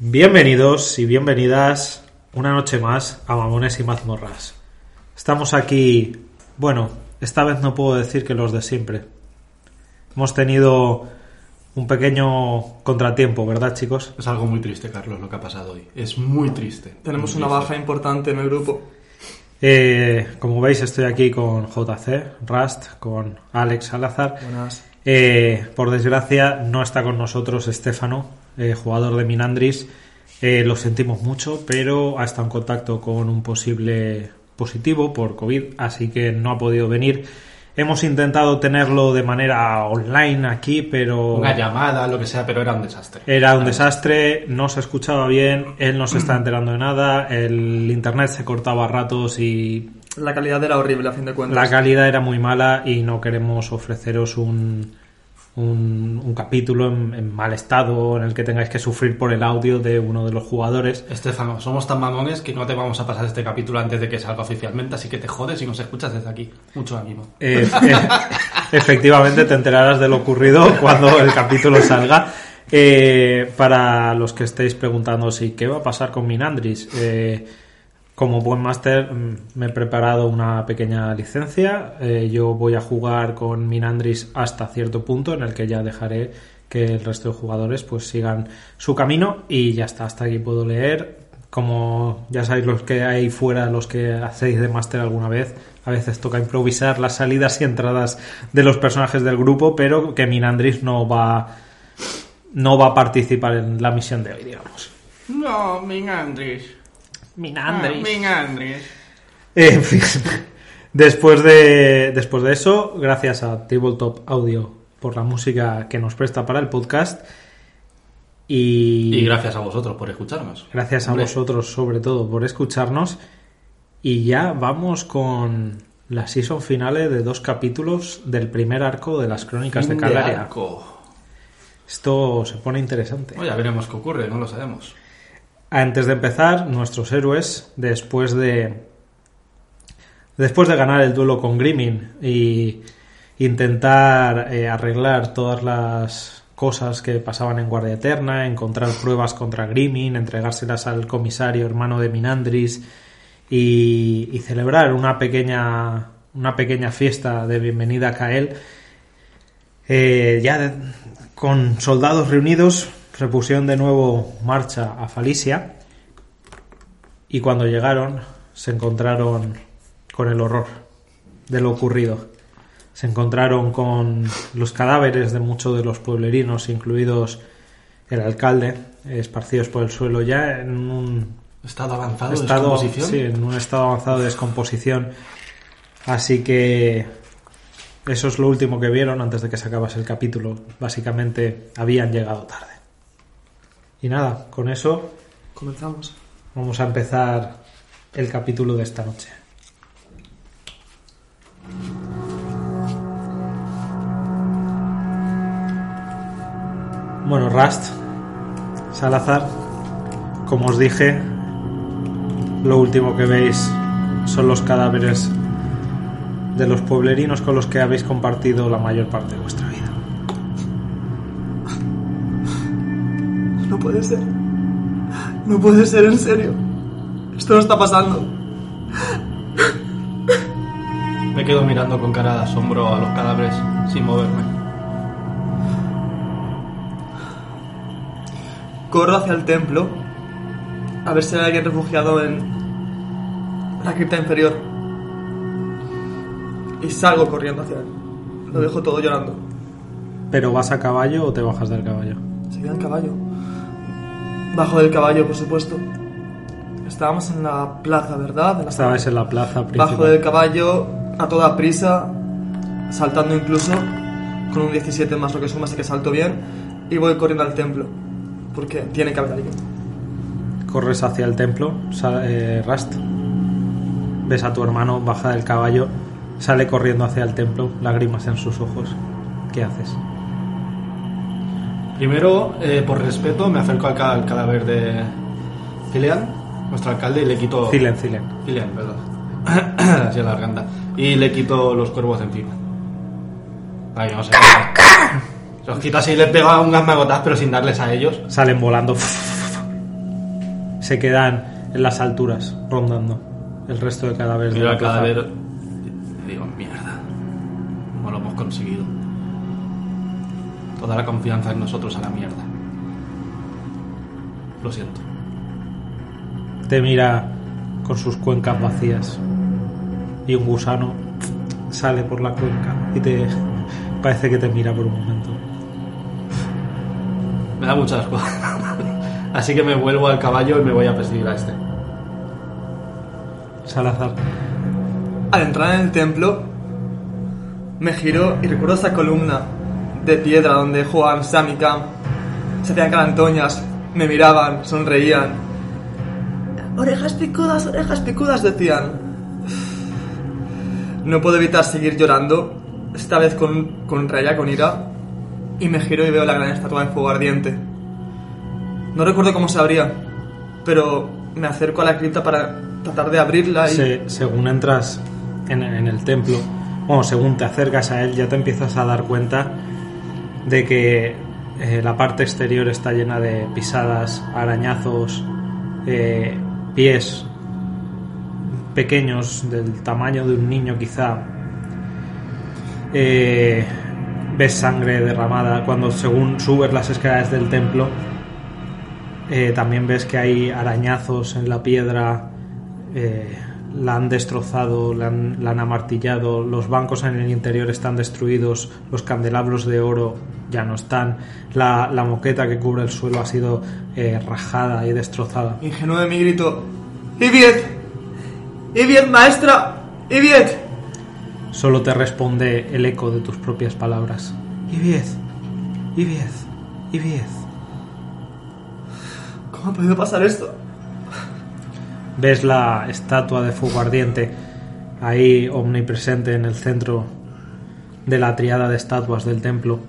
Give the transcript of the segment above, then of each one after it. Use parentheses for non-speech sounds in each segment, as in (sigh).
Bienvenidos y bienvenidas una noche más a Mamones y Mazmorras. Estamos aquí, bueno, esta vez no puedo decir que los de siempre. Hemos tenido un pequeño contratiempo, ¿verdad, chicos? Es algo muy triste, Carlos, lo que ha pasado hoy. Es muy triste. Tenemos Muy una triste. baja importante en el grupo. Eh, como veis, estoy aquí con JC, Rust, con Alex Salazar. Buenas. Eh, por desgracia, no está con nosotros Estefano, eh, jugador de Minandris. Eh, lo sentimos mucho, pero ha estado en contacto con un posible positivo por COVID, así que no ha podido venir. Hemos intentado tenerlo de manera online aquí, pero Una llamada, lo que sea, pero era un desastre. era un desastre, no se escuchaba bien, él no se está enterando de nada, el internet se cortaba a ratos y La calidad era horrible a fin de cuentas. la calidad era muy mala y no queremos ofreceros un, un, un capítulo en, en mal estado en el que tengáis que sufrir por el audio de uno de los jugadores. Estefano, somos tan mamones que no te vamos a pasar este capítulo antes de que salga oficialmente, así que te jodes y nos escuchas desde aquí. Mucho ánimo. Eh, eh, (laughs) efectivamente te enterarás de lo ocurrido (laughs) cuando el capítulo salga. Eh, para los que estéis preguntando si qué va a pasar con Minandris, eh, como buen máster mm, me he preparado una pequeña licencia. Eh, yo voy a jugar con Minandris hasta cierto punto en el que ya dejaré que el resto de jugadores pues sigan su camino y ya está, hasta aquí puedo leer. Como ya sabéis los que hay fuera, los que hacéis de máster alguna vez, a veces toca improvisar las salidas y entradas de los personajes del grupo, pero que Minandris no va no va a participar en la misión de hoy, digamos. No, Minandris. Minandris. Minandris. En fin, después de, después de eso, gracias a Tabletop Audio por la música que nos presta para el podcast y, Y gracias a vosotros por escucharnos. gracias a vosotros sobre todo por escucharnos y ya vamos con la season finale de dos capítulos del primer arco de las crónicas de Calaria. arco. Esto se pone interesante. Ya veremos qué ocurre, no lo sabemos. Antes de empezar, nuestros héroes, después de. Después de ganar el duelo con Grimming y intentar eh, arreglar todas las cosas que pasaban en Guardia Eterna, encontrar pruebas contra Grimming, entregárselas al comisario hermano de Minandris y, celebrar una pequeña, una pequeña fiesta de bienvenida a Kael, eh, ya con soldados reunidos repusieron de nuevo marcha a Falicia y cuando llegaron se encontraron con el horror de lo ocurrido. Se encontraron con los cadáveres de muchos de los pueblerinos, incluidos el alcalde, esparcidos por el suelo ya en un Estado avanzado de descomposición. sí, en un estado avanzado de descomposición. Así que eso es lo último que vieron antes de que se acabase el capítulo. Básicamente habían llegado tarde. Y nada, con eso Comenzamos. vamos a empezar el capítulo de esta noche. Bueno, Rust, Salazar, como os dije, lo último que veis son los cadáveres de los pueblerinos con los que habéis compartido la mayor parte de vuestra No puede ser. No puede ser, en serio. Esto no está pasando. Me quedo mirando con cara de asombro a los cadáveres sin moverme. Corro hacia el templo. A ver si hay alguien refugiado en la cripta inferior. Y salgo corriendo hacia él. Lo dejo todo llorando. ¿Pero vas a caballo o te bajas del caballo? Se queda el caballo. Bajo del caballo, por supuesto. Estábamos en la plaza, ¿verdad? En la Estabais en la plaza principal. Bajo del caballo, a toda prisa, saltando incluso, con un 17 más lo que suma, así que salto bien, y voy corriendo al templo, porque tiene que haber alguien. Corres hacia el templo, eh, Rust. Ves a tu hermano, baja del caballo, sale corriendo hacia el templo, lágrimas en sus ojos. ¿Qué haces? Primero, eh, por respeto, me acerco al, ca- al cadáver de Cilean, nuestro alcalde, y le quito... Cilen, Cilen. Cilean, perdón. (clears throat) Así la garganta. Y le quito los cuervos de encima. Para que no se. Los quito así y les pego unas magotas, pero sin darles a ellos. Salen volando. se quedan en las alturas, rondando el resto de cadáveres de Miro la al plaza. cadáver digo, mierda. No lo hemos conseguido. Toda la confianza en nosotros a la mierda. Lo siento. Te mira con sus cuencas vacías y un gusano sale por la cuenca y te (laughs) parece que te mira por un momento. Me da mucha asco. (laughs) Así que me vuelvo al caballo y me voy a perseguir a este. Salazar, Al entrar en el templo, me giro y recuerdo esa columna de piedra donde Juan, Sam y Cam se hacían carantoñas, me miraban, sonreían. Orejas picudas, orejas picudas, decían. No puedo evitar seguir llorando, esta vez con, con raya, con ira, y me giro y veo la gran estatua de fuego ardiente. No recuerdo cómo se abría, pero me acerco a la cripta para tratar de abrirla y... se- según entras en, en el templo, bueno, según te acercas a él, ya te empiezas a dar cuenta de que eh, la parte exterior está llena de pisadas, arañazos, eh, pies pequeños del tamaño de un niño quizá. Eh, ves sangre derramada cuando según subes las escaleras del templo. también ves que hay arañazos en la piedra, la han destrozado, la han, la han amartillado, los bancos en el interior están destruidos, los candelabros de oro ya no están, la, la moqueta que cubre el suelo ha sido eh, rajada y destrozada. Ingenuo de mi grito. ¡Iviet! ¡Iviet, maestra! ¡Iviet! Solo te responde el eco de tus propias palabras. Ibiez, Ibiez, Ibiez. ¿Cómo ha podido pasar esto? Ves la estatua de fuego ardiente ahí omnipresente en el centro de la triada de estatuas del templo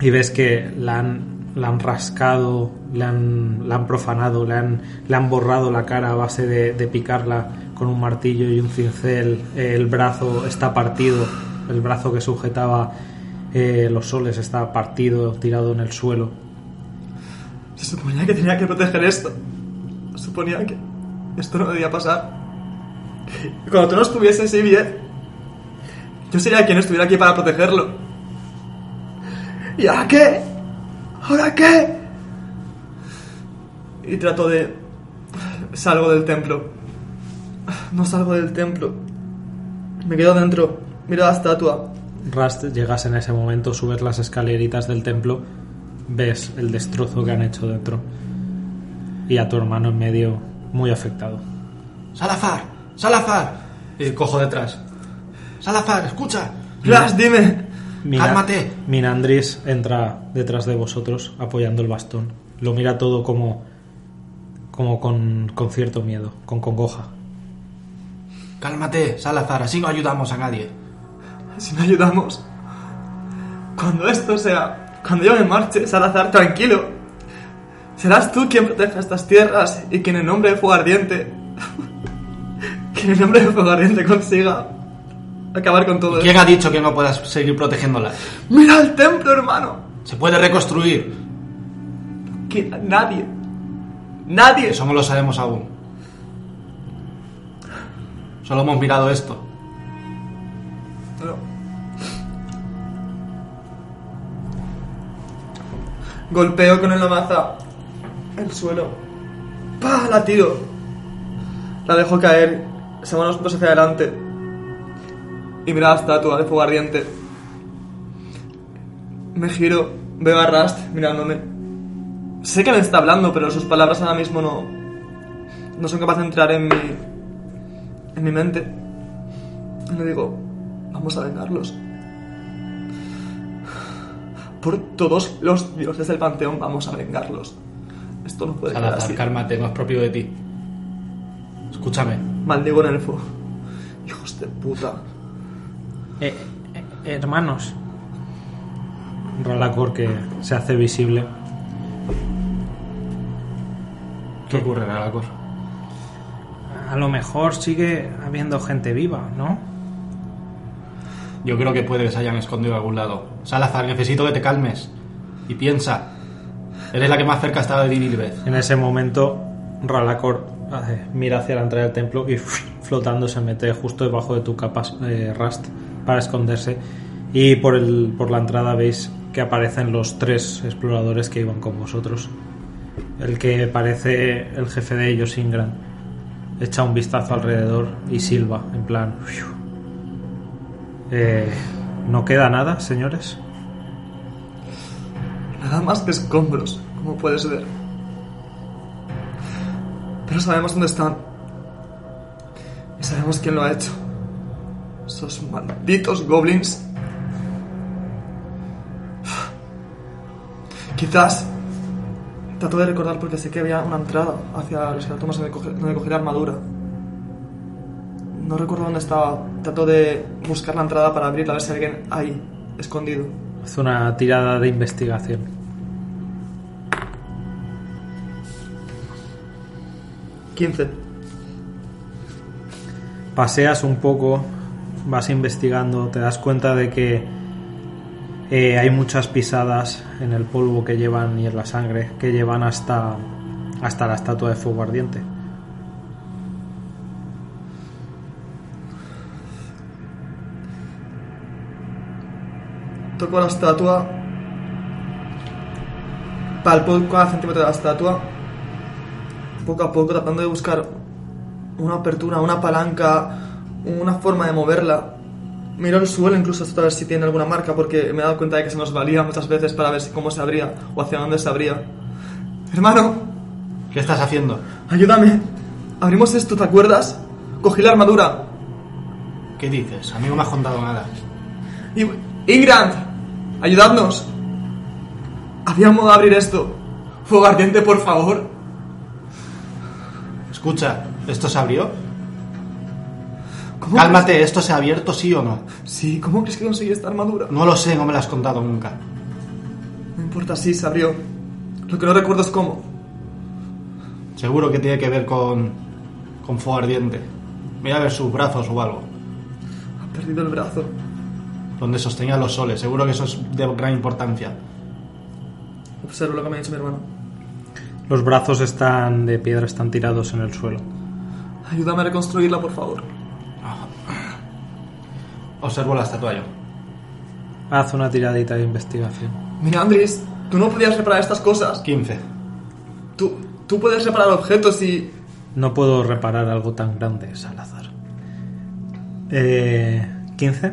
y ves que la han, la han rascado, la han, la han profanado, le han, le han borrado la cara a base de, de picarla con un martillo y un cincel, el brazo está partido, el brazo que sujetaba eh, los soles está partido, tirado en el suelo. Se suponía que tenía que proteger esto. Suponía que esto no debía pasar. Cuando tú no estuvieses, Iviet, yo sería quien estuviera aquí para protegerlo. ¿Y ahora qué? ¿Ahora qué? Y trato de... Salgo del templo. No salgo del templo. Me quedo dentro. Miro la estatua. Rust, llegas en ese momento, subes las escaleritas del templo, ves el destrozo que han hecho dentro y a tu hermano en medio muy afectado. ¡Salazar! ¡Salazar! Y cojo detrás. ¡Salazar, escucha! Ras, dime. ¡Cálmate! Minandris entra detrás de vosotros apoyando el bastón. Lo mira todo como, como con, con cierto miedo, con congoja. Cálmate, Salazar, así no ayudamos a nadie. Si no ayudamos. Cuando esto sea. Cuando yo me marche, Salazar, tranquilo. Serás tú quien proteja estas tierras y quien en nombre de Fuego Ardiente. (laughs) quien en nombre de Fuego Ardiente consiga acabar con todo ¿Quién esto. ha dicho que no puedas seguir protegiéndola? ¡Mira el templo, hermano! Se puede reconstruir. Que nadie. Nadie. Eso no lo sabemos aún. Solo hemos mirado esto. No. Golpeo con el maza el suelo. ¡Pah! La tiro. La dejo caer. Se van los pasos hacia adelante. Y mira la estatua de fuego ardiente. Me giro. Veo a Rust mirándome. Sé que me está hablando, pero sus palabras ahora mismo no. No son capaces de entrar en mi. en mi mente. Y le digo, vamos a vengarlos. Por todos los dioses del panteón vamos a vengarlos. Esto no puede quedar Salazar, así. cálmate, no es propio de ti. Escúchame. Maldigo en elfo. Hijos de puta. Eh, eh, hermanos. Ralacor que se hace visible. ¿Qué ocurre, Galacor? A lo mejor sigue habiendo gente viva, ¿no? Yo creo que puede que se hayan escondido en algún lado. Salazar, necesito que te calmes. Y piensa. Eres la que más cerca ha estado de Dirilbeth. En ese momento Ralacor mira hacia la entrada del templo y flotando se mete justo debajo de tu capa eh, Rust para esconderse. Y por, el, por la entrada veis que aparecen los tres exploradores que iban con vosotros. El que parece el jefe de ellos, Ingram, echa un vistazo alrededor y silba, en plan... Eh, ¿No queda nada, señores? Nada más que escombros, como puedes ver. Pero sabemos dónde están. Y sabemos quién lo ha hecho. Esos malditos goblins. Quizás. Trato de recordar porque sé que había una entrada hacia los cartomas donde coger, donde armadura. No recuerdo dónde estaba. Trato de buscar la entrada para abrirla, a ver si hay alguien ahí, escondido. Haz una tirada de investigación. Quince. Paseas un poco, vas investigando, te das cuenta de que eh, hay muchas pisadas en el polvo que llevan y en la sangre que llevan hasta, hasta la estatua de fuego ardiente. Toco la estatua. Palpo cada centímetro de la estatua. Poco a poco tratando de buscar una apertura, una palanca, una forma de moverla. Miro el suelo incluso hasta ver si tiene alguna marca porque me he dado cuenta de que se nos valía muchas veces para ver si cómo se abría o hacia dónde se abría. Hermano, ¿Qué estás haciendo? ayúdame. Abrimos esto, ¿te acuerdas? Cogí la armadura. ¿Qué dices? A mí no me has contado nada. Y- Ingrand, ayudadnos. Había modo de abrir esto. Fuego ardiente, por favor. Escucha, ¿esto se abrió? ¿Cómo Cálmate, ¿esto se ha abierto sí o no? crees- Sí, ¿cómo crees que conseguí esta armadura? No lo sé, no me lo has contado nunca. No importa, sí, se abrió. Lo que no recuerdo es cómo. Seguro que tiene que ver con. con fuego ardiente. Voy a ver sus brazos o algo. Ha perdido el brazo. Donde sostenía los soles. Seguro que eso es de gran importancia. Observo lo que me ha dicho mi hermano. Los brazos están de piedra, están tirados en el suelo. Ayúdame a reconstruirla, por favor. Observo la estatua yo. Haz una tiradita de investigación. Mira, Andrés, tú no podías reparar estas cosas. 15. Tú, tú puedes reparar objetos y... No puedo reparar algo tan grande, Salazar. Eh, 15.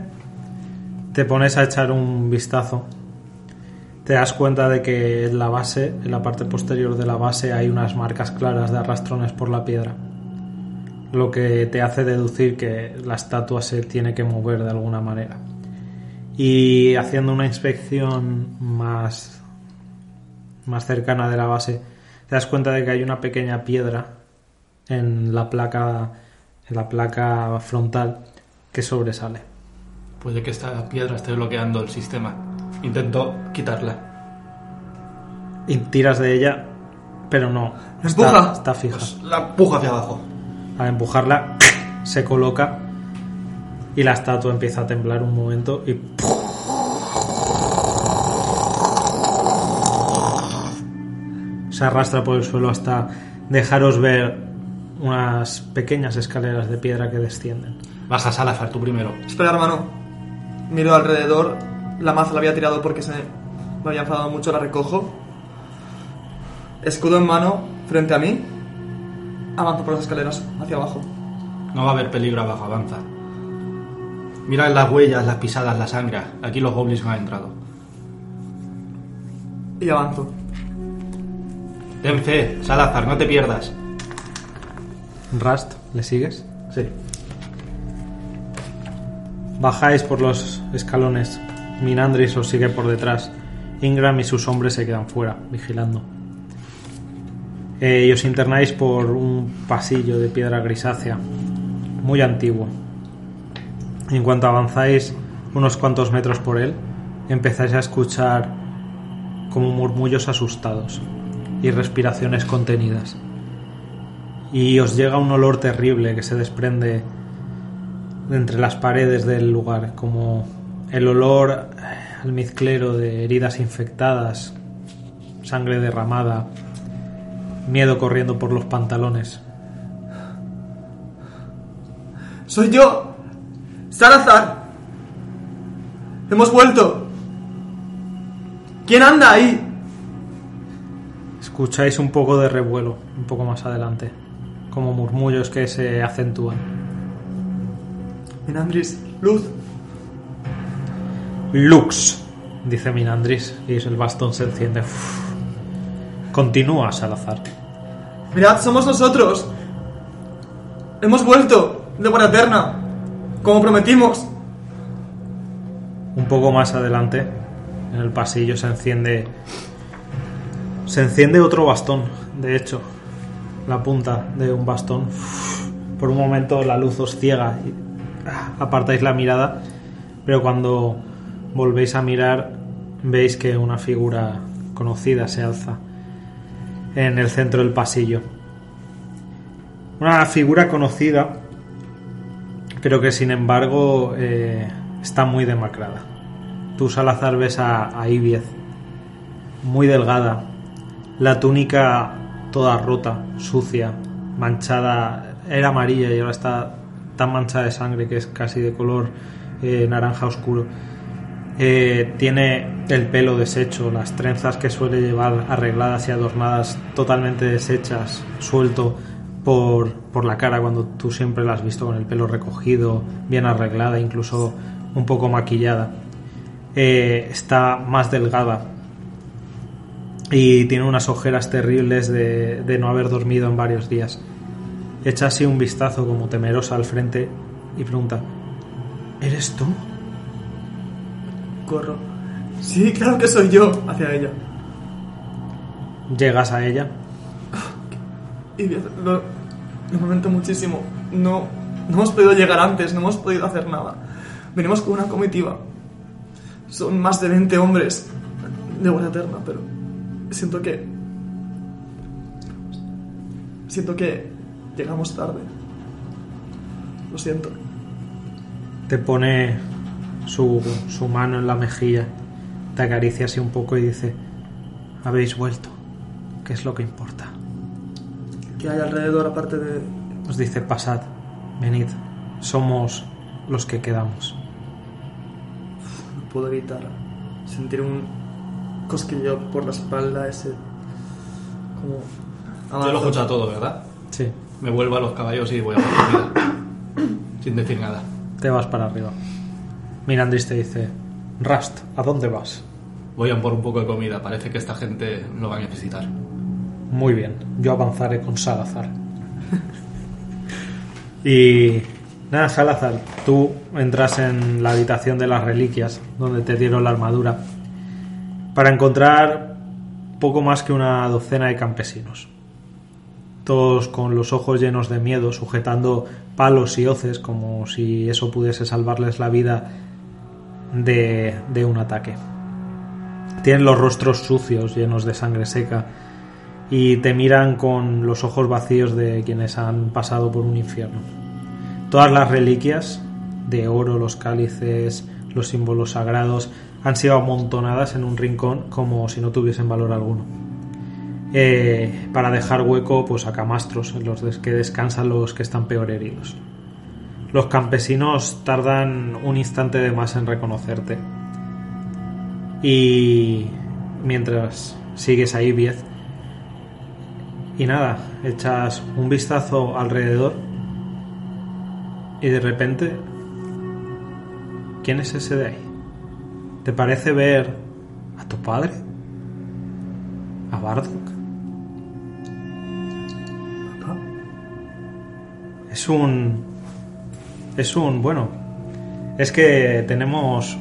Te pones a echar un vistazo. Te das cuenta de que en la base, en la parte posterior de la base, hay unas marcas claras de arrastrones por la piedra. Lo que te hace deducir que la estatua se tiene que mover de alguna manera. Y haciendo una inspección más, más cercana de la base, te das cuenta de que hay una pequeña piedra en la placa en la placa frontal que sobresale. Puede que esta piedra esté bloqueando el sistema. Intento quitarla. Y tiras de ella, pero no. ¡Empuja! Está, está fija. Pues la empujo hacia abajo. Al empujarla, (coughs) se coloca y la estatua empieza a temblar un momento y (coughs) se arrastra por el suelo hasta dejaros ver unas pequeñas escaleras de piedra que descienden. Baja Salazar, tú primero. Espera, hermano. Miro alrededor. La maza la había tirado porque se me había enfadado mucho. La recojo. Escudo en mano, frente a mí. Avanzo por las escaleras, hacia abajo. No va a haber peligro abajo, avanza. Mira las huellas, las pisadas, la sangre. Aquí los goblins no han entrado. Y avanzo. Ten fe, Salazar, no te pierdas. Rust, ¿le sigues? Sí. Bajáis por los escalones. Minandris os sigue por detrás. Ingram y sus hombres se quedan fuera, vigilando. Eh, y os internáis por un pasillo de piedra grisácea, muy antiguo. En cuanto avanzáis unos cuantos metros por él, empezáis a escuchar como murmullos asustados y respiraciones contenidas. Y os llega un olor terrible que se desprende de entre las paredes del lugar, como el olor almizclero de heridas infectadas, sangre derramada miedo corriendo por los pantalones. Soy yo, Salazar. Hemos vuelto. ¿Quién anda ahí? Escucháis un poco de revuelo, un poco más adelante, como murmullos que se acentúan. Minandris, luz. Lux, dice Minandris, y el bastón se enciende. Uf. Continúa, Salazar. Mirad, somos nosotros. Hemos vuelto de Buena Eterna, como prometimos. Un poco más adelante, en el pasillo se enciende. Se enciende otro bastón, de hecho. La punta de un bastón. Por un momento la luz os ciega y ah, apartáis la mirada, pero cuando volvéis a mirar veis que una figura conocida se alza en el centro del pasillo. Una figura conocida, pero que sin embargo eh, está muy demacrada. Tú, Salazar, ves a, a Ibiez, muy delgada, la túnica toda rota, sucia, manchada, era amarilla y ahora está tan manchada de sangre que es casi de color eh, naranja oscuro. Eh, tiene el pelo deshecho, las trenzas que suele llevar arregladas y adornadas totalmente deshechas, suelto por, por la cara cuando tú siempre la has visto con el pelo recogido, bien arreglada, incluso un poco maquillada. Eh, está más delgada y tiene unas ojeras terribles de, de no haber dormido en varios días. Echa así un vistazo como temerosa al frente y pregunta, ¿Eres tú? Corro. Sí, claro que soy yo, hacia ella. Llegas a ella. Y lo, lo lamento muchísimo. No, no hemos podido llegar antes, no hemos podido hacer nada. Venimos con una comitiva. Son más de 20 hombres de Buena Eterna, pero siento que. Siento que llegamos tarde. Lo siento. Te pone su, su mano en la mejilla, te acaricia así un poco y dice, habéis vuelto, ¿qué es lo que importa? ¿Qué hay alrededor aparte de.? Os dice, pasad, venid, somos los que quedamos. No puedo evitar sentir un cosquilleo por la espalda, ese. como. Yo lo escucho todo, ¿verdad? Sí, Me vuelvo a los caballos y voy a por. (coughs) Sin decir nada. te vas para arriba. Mirandris te dice, Rust, ¿a dónde vas? Voy a por un poco de comida. Parece que esta gente lo va a necesitar. Muy bien, yo avanzaré con Salazar. (laughs) y nada, Salazar, tú entras en la habitación de las reliquias, donde te dieron la armadura, para encontrar poco más que una docena de campesinos. Todos con los ojos llenos de miedo, sujetando palos y hoces como si eso pudiese salvarles la vida de, un ataque. Tienen los rostros sucios, llenos de sangre seca, y te miran con los ojos vacíos de quienes han pasado por un infierno. Todas las reliquias de oro, los cálices, los símbolos sagrados, han sido amontonadas en un rincón como si no tuviesen valor alguno. Eh, para dejar hueco pues a camastros en los que descansan los que están peor heridos. Los campesinos tardan un instante de más en reconocerte. Y mientras sigues ahí, Biez, y nada, echas un vistazo alrededor y de repente, ¿quién es ese de ahí? ¿Te parece ver a tu padre? ¿A Bardock? Papá. Es un... Es un... Bueno, es que tenemos,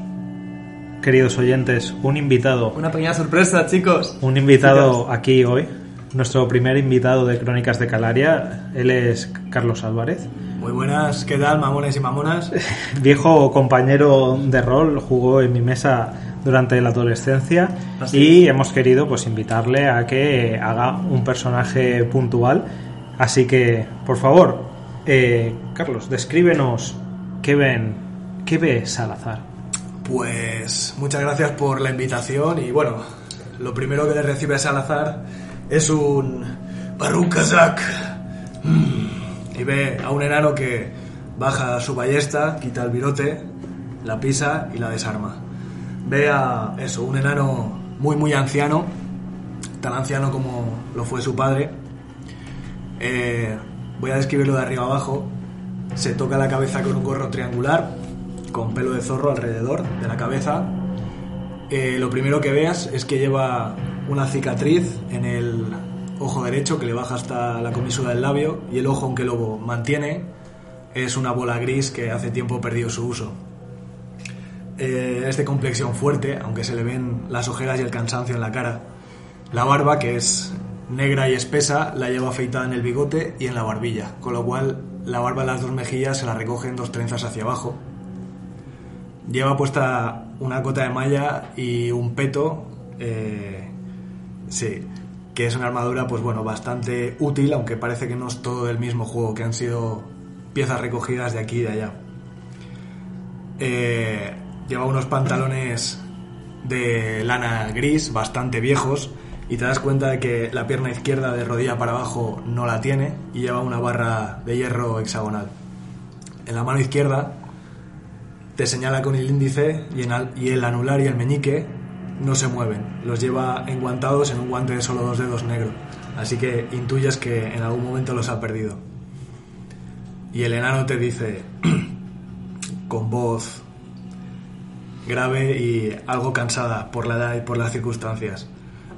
queridos oyentes, un invitado. Una pequeña sorpresa, chicos. Un invitado aquí hoy, nuestro primer invitado de Crónicas de Calaria, él es Carlos Álvarez, Muy buenas, ¿qué tal, mamones y mamonas? (laughs) viejo compañero de rol, jugó en mi mesa durante la adolescencia. Así y hemos querido pues invitarle a que haga un personaje puntual. Así que, por favor, eh, Carlos, descríbenos qué ven, qué ve Salazar. Pues muchas gracias por la invitación y bueno, lo primero que le recibe a Salazar es un Barun Kazak. Mm. Y ve a un enano que baja su ballesta, quita el virote, la pisa y la desarma. Ve a eso, un enano muy muy anciano, tan anciano como lo fue su padre. Eh, voy a describirlo de arriba abajo. Se toca la cabeza con un gorro triangular, con pelo de zorro alrededor de la cabeza. Eh, lo primero que veas es que lleva una cicatriz en el ojo derecho que le baja hasta la comisura del labio y el ojo aunque lo mantiene es una bola gris que hace tiempo perdió su uso. Eh, es de complexión fuerte, aunque se le ven las ojeras y el cansancio en la cara. La barba, que es negra y espesa, la lleva afeitada en el bigote y en la barbilla, con lo cual la barba de las dos mejillas se la recoge en dos trenzas hacia abajo. Lleva puesta una cota de malla y un peto, eh, sí, que es una armadura, pues bueno, bastante útil, aunque parece que no es todo del mismo juego, que han sido piezas recogidas de aquí y de allá. Eh, lleva unos pantalones de lana gris, bastante viejos, y te das cuenta de que la pierna izquierda de rodilla para abajo no la tiene y lleva una barra de hierro hexagonal. En la mano izquierda te señala con el índice y, el anular y el meñique no se mueven. Los lleva enguantados en un guante de solo dos dedos negro. Así que intuyes que en algún momento los ha perdido. Y el enano te dice, (clears throat) con voz grave y algo cansada por la edad y por las circunstancias.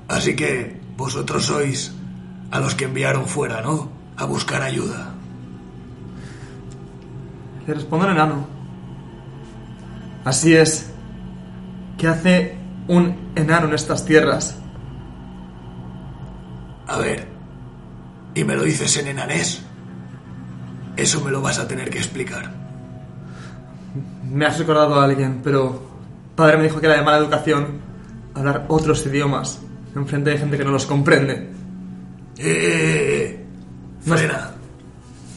Así que vosotros sois a los que enviaron fuera, ¿no? A buscar ayuda. Le responde el enano. Así es. ¿Qué hace un enano en estas tierras? A ver, ¿y me lo dices en enanés? Eso me lo vas a tener que explicar. Me has recordado a alguien, pero padre me dijo que era de mala educación hablar otros idiomas en frente de gente que no los comprende. ¡Eh! eh, eh! Frena.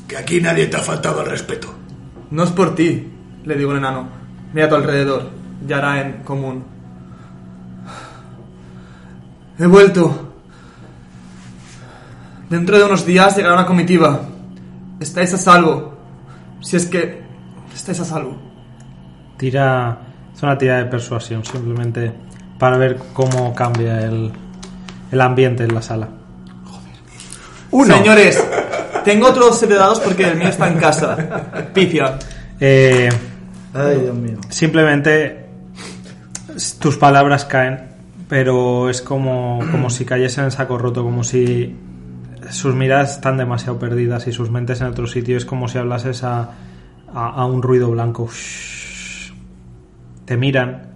Que aquí nadie te ha faltado al respeto. No es por ti, le digo al enano. Mira a tu alrededor, ya hará en común. He vuelto. Dentro de unos días llegará una comitiva. Estáis a salvo. Si es que estáis a salvo. Tira. Es una tira de persuasión, simplemente para ver cómo cambia el, el ambiente en la sala. Señores, tengo otro set de dados porque el mío está en casa. Pifia. Eh, Ay, Dios mío. simplemente tus palabras caen, pero es como, como si cayesen en saco roto, como si sus miradas están demasiado perdidas y sus mentes en otro sitio. Es como si hablases a, a, a un ruido blanco. Te miran,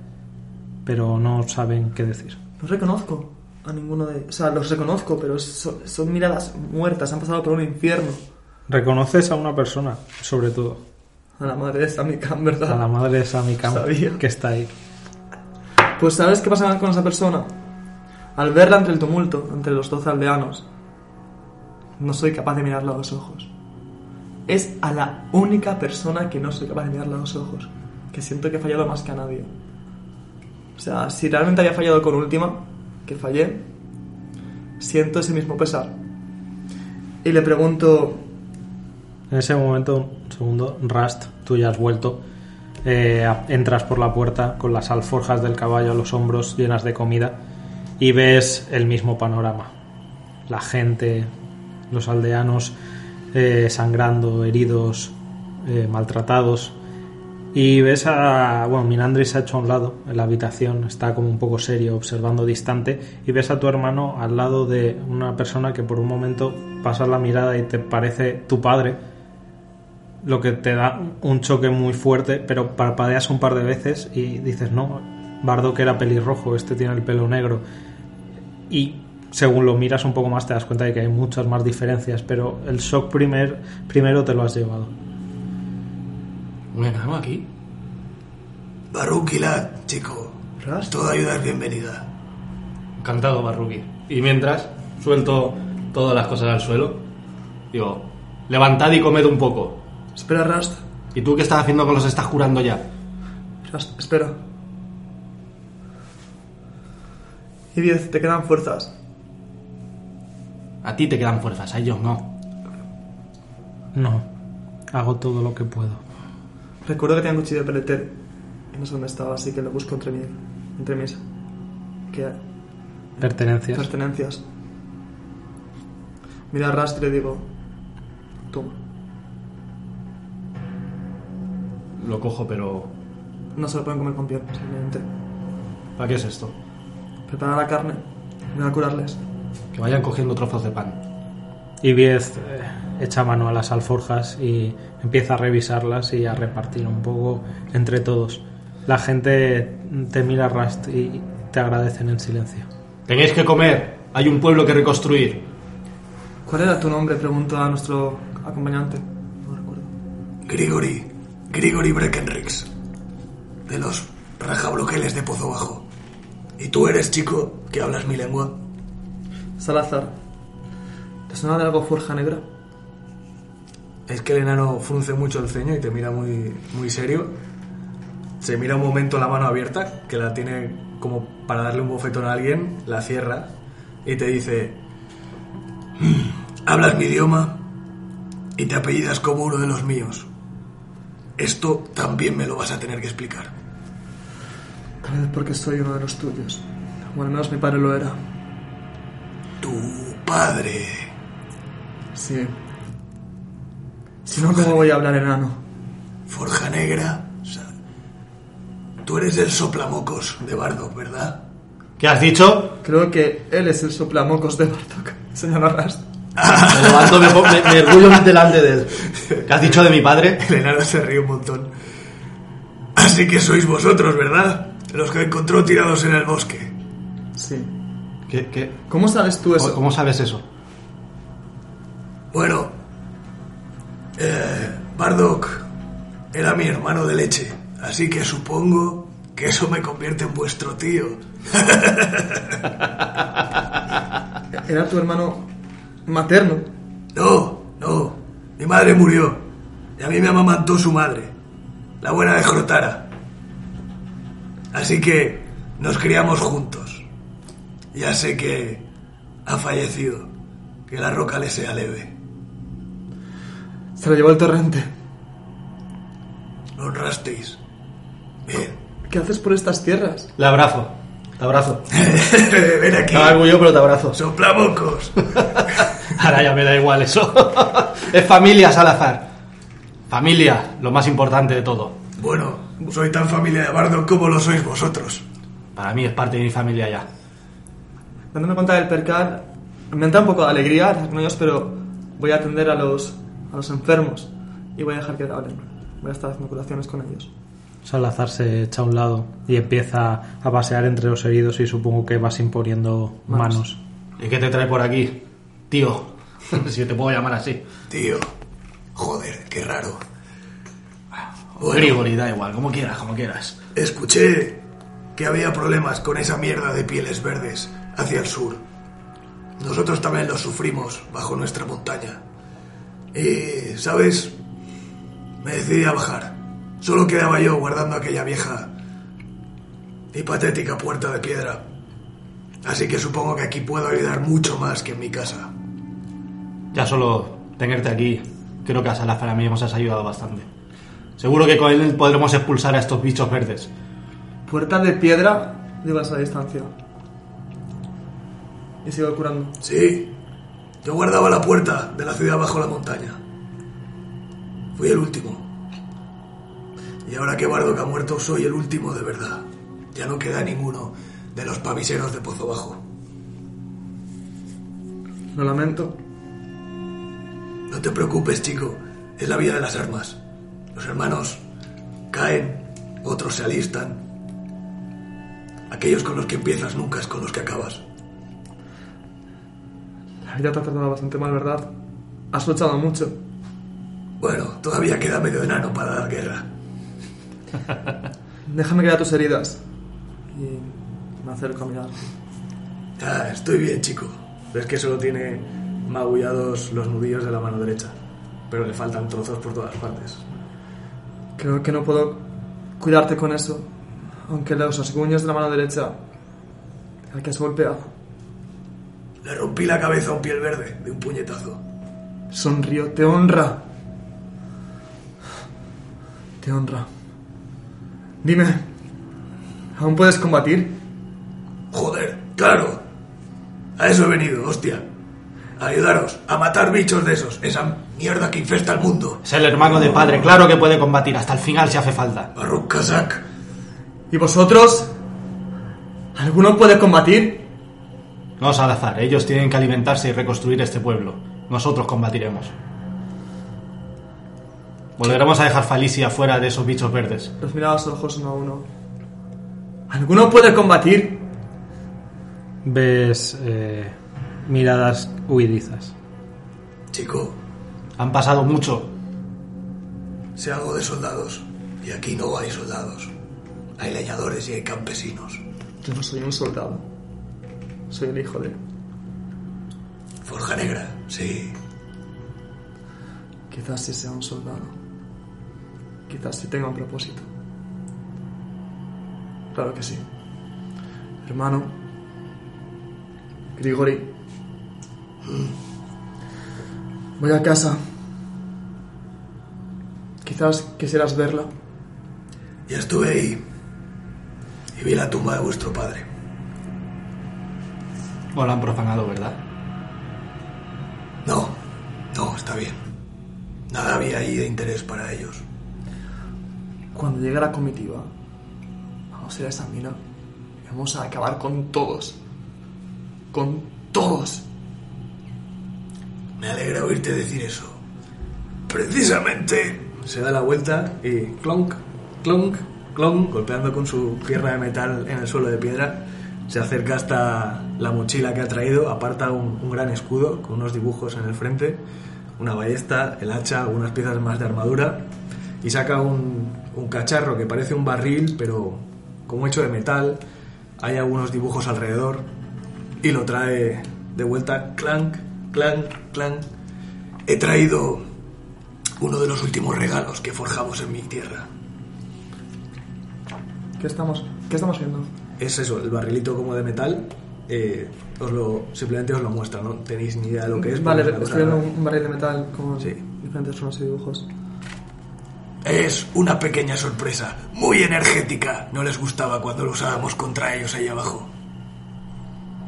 pero no saben qué decir. No reconozco a ninguno de... O sea, los reconozco, pero son, son miradas muertas. Han pasado por un infierno. Reconoces a una persona, sobre todo, A la madre de Sammy Khan, ¿verdad? a la madre de Sammy Khan, Sabía. que está ahí. Pues ¿sabes qué pasa con esa persona? Al verla entre el tumulto, entre los doce aldeanos, no soy capaz de mirarla a los ojos. Es a la única persona que no soy capaz de mirarla a los ojos. Que siento que he fallado más que a nadie. O sea, si realmente había fallado con última, que fallé, siento ese mismo pesar. Y le pregunto, En ese momento, un segundo, Rust, tú ya has vuelto. Eh, entras por la puerta con las alforjas del caballo a los hombros llenas de comida y ves el mismo panorama. La gente, los aldeanos eh, sangrando, heridos, eh, maltratados. Y ves a. Bueno, Minandri se ha hecho a un lado en la habitación, está como un poco serio, observando distante. Y ves a tu hermano al lado de una persona que por un momento pasas la mirada y te parece tu padre, lo que te da un choque muy fuerte, pero parpadeas un par de veces y dices, no, Bardo que era pelirrojo, este tiene el pelo negro. Y según lo miras un poco más te das cuenta de que hay muchas más diferencias, pero el shock primer, primero te lo has llevado. ¿Un enano aquí? Barunquilat, chico. Rast, Toda ayuda es bienvenida. Encantado, Barruki. Y mientras, suelto todas las cosas al suelo. Digo, levantad y comed un poco. espera, Rast. ¿Y tú qué estás haciendo que los estás curando ya? Rast, espera. Y diez, te quedan fuerzas. A ti te quedan fuerzas, a ellos no. No, hago todo lo que puedo. Recuerdo que tenía un cuchillo de peletero. Y no sé dónde estaba, así que lo busco entre, mi, entre mis que, Pertenencias. pertenencias. Mira a Rust y le digo: Toma. Lo cojo, pero... No se lo pueden comer con piel, simplemente. ¿Para qué es esto? Prepara la carne. Voy a curarles. Que vayan cogiendo trozos de pan. Y Viez eh, echa mano a las alforjas y empieza a revisarlas y a repartir un poco entre todos. La gente te mira Rust y te agradecen en silencio. Tenéis que comer. Hay un pueblo que reconstruir. ¿Cuál era tu nombre? Preguntó a nuestro acompañante. No recuerdo. Grigori, Grigori Breckenrix, de los rajabloqueles de Pozo Bajo. ¿Y tú eres chico que hablas mi lengua? Salazar. ¿Te suena de algo Forja Negra? Es que el enano frunce mucho el ceño y te mira muy, muy serio. Se mira un momento la mano abierta, que la tiene como para darle un bofetón a alguien, la cierra y te dice, Hablas mi idioma y te apellidas como uno de los míos. Esto también me lo vas a tener que explicar. Tal vez porque soy uno de los tuyos. O al menos mi padre lo era. Tu padre. Sí. Si no, ¿cómo voy a hablar enano? Forja Negra. o sea, tú eres el soplamocos de Bardo, ¿verdad? ¿Qué has dicho? Creo que él es el soplamocos de Bartok. (laughs) Señor Rast. Me levanto, me, pon- me, me orgullo (laughs) delante de él. ¿Qué has dicho de mi padre? El enano se ríe un montón. Así que sois vosotros, ¿verdad? Los que encontró tirados en el bosque. Sí. ¿Qué, qué? ¿Cómo sabes tú eso? ¿Cómo sabes eso? Bueno, eh, Bardock era mi hermano de leche, así que supongo que eso me convierte en vuestro tío. (laughs) Era tu hermano materno. No, no, mi madre murió y a mí me amamantó su madre, la buena de Jrotara. Así que nos criamos juntos. Ya sé que ha fallecido, que la roca le sea leve. Se lo llevó el torrente. Lo honrasteis. Bien. ¿Qué haces por estas tierras? Le abrazo. Te abrazo. (laughs) Ven aquí. Estaba orgullo, pero te abrazo. Soplamocos. (laughs) Ahora ya me da igual eso. (laughs) es familia, Salazar. Familia, lo más importante de todo. Bueno, soy tan familia de Bardo como lo sois vosotros. Para mí es parte de mi familia ya. Dándome cuenta del percal, me entra un poco de alegría con ellos, pero voy a atender a los, a los enfermos y voy a dejar que hablen. Voy a estar haciendo curaciones con ellos. Salazar se echa a un lado y empieza a pasear entre los heridos y supongo que vas imponiendo manos. ¿Y qué te trae por aquí? Tío, (laughs) si te puedo llamar así. Tío. Joder, qué raro. O Grigori, da igual, como quieras, como quieras. Escuché que había problemas con esa mierda de pieles verdes hacia el sur. Nosotros también los sufrimos bajo nuestra montaña. Y, ¿sabes? Me decidí a bajar. Solo quedaba yo guardando aquella vieja y patética puerta de piedra. Así que supongo que aquí puedo ayudar mucho más que en mi casa. Ya solo tenerte aquí, creo que a Salazar a mí nos has ayudado bastante. Seguro que con él podremos expulsar a estos bichos verdes. Puerta de piedra, digo a esa distancia. Y sigo curando. Sí, yo guardaba la puerta de la ciudad bajo la montaña. Fui el último. Y ahora que Bardock ha muerto, soy el último de verdad. Ya no queda ninguno de los paviseros de Pozo Bajo. Lo lamento. No te preocupes, chico. Es la vía de las armas. Los hermanos caen, otros se alistan. Aquellos con los que empiezas nunca es con los que acabas. La vida te ha tratado bastante mal, ¿verdad? Has luchado mucho. Bueno, todavía queda medio enano para dar guerra. (laughs) Déjame que vea tus heridas. Y me acerco a mirar. Ah, estoy bien, chico. ves que solo tiene magullados los nudillos de la mano derecha, pero le faltan trozos por todas partes. Creo que no puedo cuidarte con eso. Aunque los rasguños de la mano derecha al que has golpeado Le rompí la cabeza a un piel verde de un puñetazo. Sonrío, te honra. Te honra. Dime, ¿aún puedes combatir? Joder, claro. A eso he venido, hostia. A ayudaros, a matar bichos de esos. Esa mierda que infesta el mundo. Es el hermano de padre, claro que puede combatir hasta el final si hace falta. Barruk Kazak. ¿Y vosotros? ¿Alguno puede combatir? No es al azar, ellos tienen que alimentarse y reconstruir este pueblo. Nosotros combatiremos. Volveremos a dejar Falicia fuera de esos bichos verdes. Los miraba a los ojos uno a uno. ¿Alguno puede combatir? Ves eh, miradas huidizas. Chico, Han pasado mucho. sé algo de soldados. Y aquí no hay soldados. Hay leñadores y hay campesinos. Yo no soy un soldado. Soy el hijo de... Forja negra, sí. Quizás sí sea un soldado. Quizás sí tenga un propósito. Claro que sí. Hermano. Grigori. Voy a casa. Quizás quisieras verla. Ya estuve ahí. Y vi la tumba de vuestro padre. O la han profanado, ¿verdad? No, no, está bien. Nada había ahí de interés para ellos. Cuando llegue la comitiva, vamos a ir a esa mina y vamos a acabar con todos. Con todos. Me alegra oírte decir eso. Precisamente. Se da la vuelta y clonk, clonk, clonk, golpeando con su pierna de metal en el suelo de piedra. Se acerca hasta la mochila que ha traído, aparta un, gran escudo con unos dibujos en el frente, una ballesta, el hacha, algunas piezas más de armadura y saca un, un cacharro que parece un barril, pero como hecho de metal. Hay algunos dibujos alrededor y lo trae de vuelta, clank, clank, clank. He traído uno de los últimos regalos que forjamos en mi tierra. ¿Qué estamos, qué estamos viendo? Es eso, el barrilito como de metal. eh, os lo, simplemente os lo muestra, no tenéis ni idea de lo que es. Vale, estoy viendo un barril de metal con Sí. diferentes formas y dibujos. Es una pequeña sorpresa, muy energética. No les gustaba cuando lo usábamos contra ellos ahí abajo.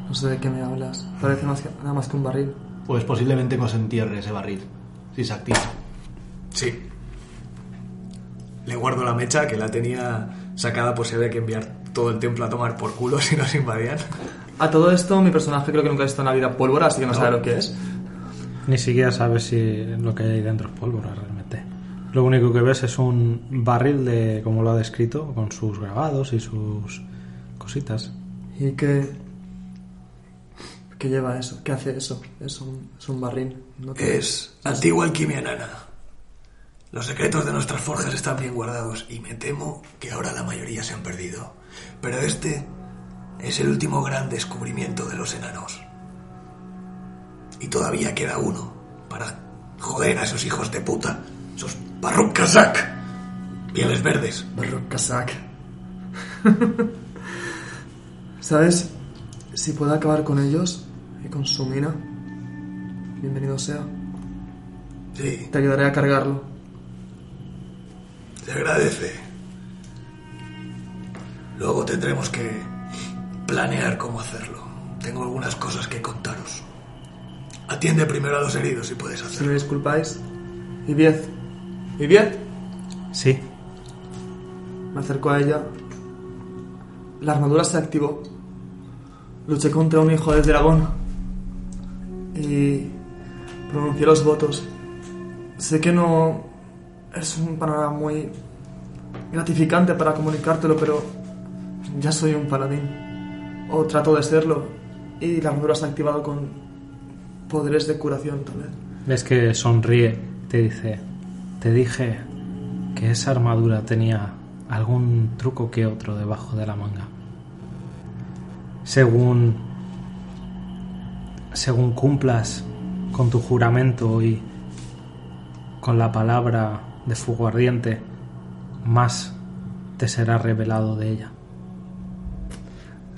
No sé de qué me hablas. Parece más que- nada más que un barril. Pues posiblemente nos entierre ese barril. Si se activa. Sí. Le guardo la mecha que la tenía sacada por si había que enviar todo el templo a tomar por culo (laughs) si nos invadían. A todo esto, mi personaje creo que nunca ha visto en la vida pólvora, así que no, sabe lo que es. Ni siquiera sabes si lo que hay dentro es pólvora realmente. Lo único que ves es un barril de, como lo ha descrito, con sus grabados y sus cositas. ¿Y qué, qué lleva eso? ¿Qué hace eso? Es un, es un barril. No te- Es antigua alquimia nana. Los secretos de nuestras forjas están bien guardados y me temo que ahora la mayoría se han perdido. Pero este es el último gran descubrimiento de los enanos. Y todavía queda uno para joder a esos hijos de puta, esos Barruk Kazak, pieles verdes. Kazak. (laughs) ¿Sabes? Si puedo acabar con ellos y con su mina, bienvenido sea. Sí, Te ayudaré a cargarlo. te agradece. Luego tendremos que planear cómo hacerlo. Tengo algunas cosas que contaros. Atiende primero a los heridos si puedes Si hacerlo. me disculpáis. Y diez. ¿Y diez? Sí, Me acerco a ella. La armadura se activó. Luché contra un hijo del dragón. Y pronuncié los votos. Sé que no es un panorama muy gratificante para comunicártelo, pero ya soy un paladín. O trato de serlo. Y la armadura se ha activado con poderes de curación también. ves que sonríe, te dice, te dije que esa armadura tenía algún truco que otro debajo de la manga. Según según cumplas con tu juramento y con la palabra de fuego ardiente, más te será revelado de ella.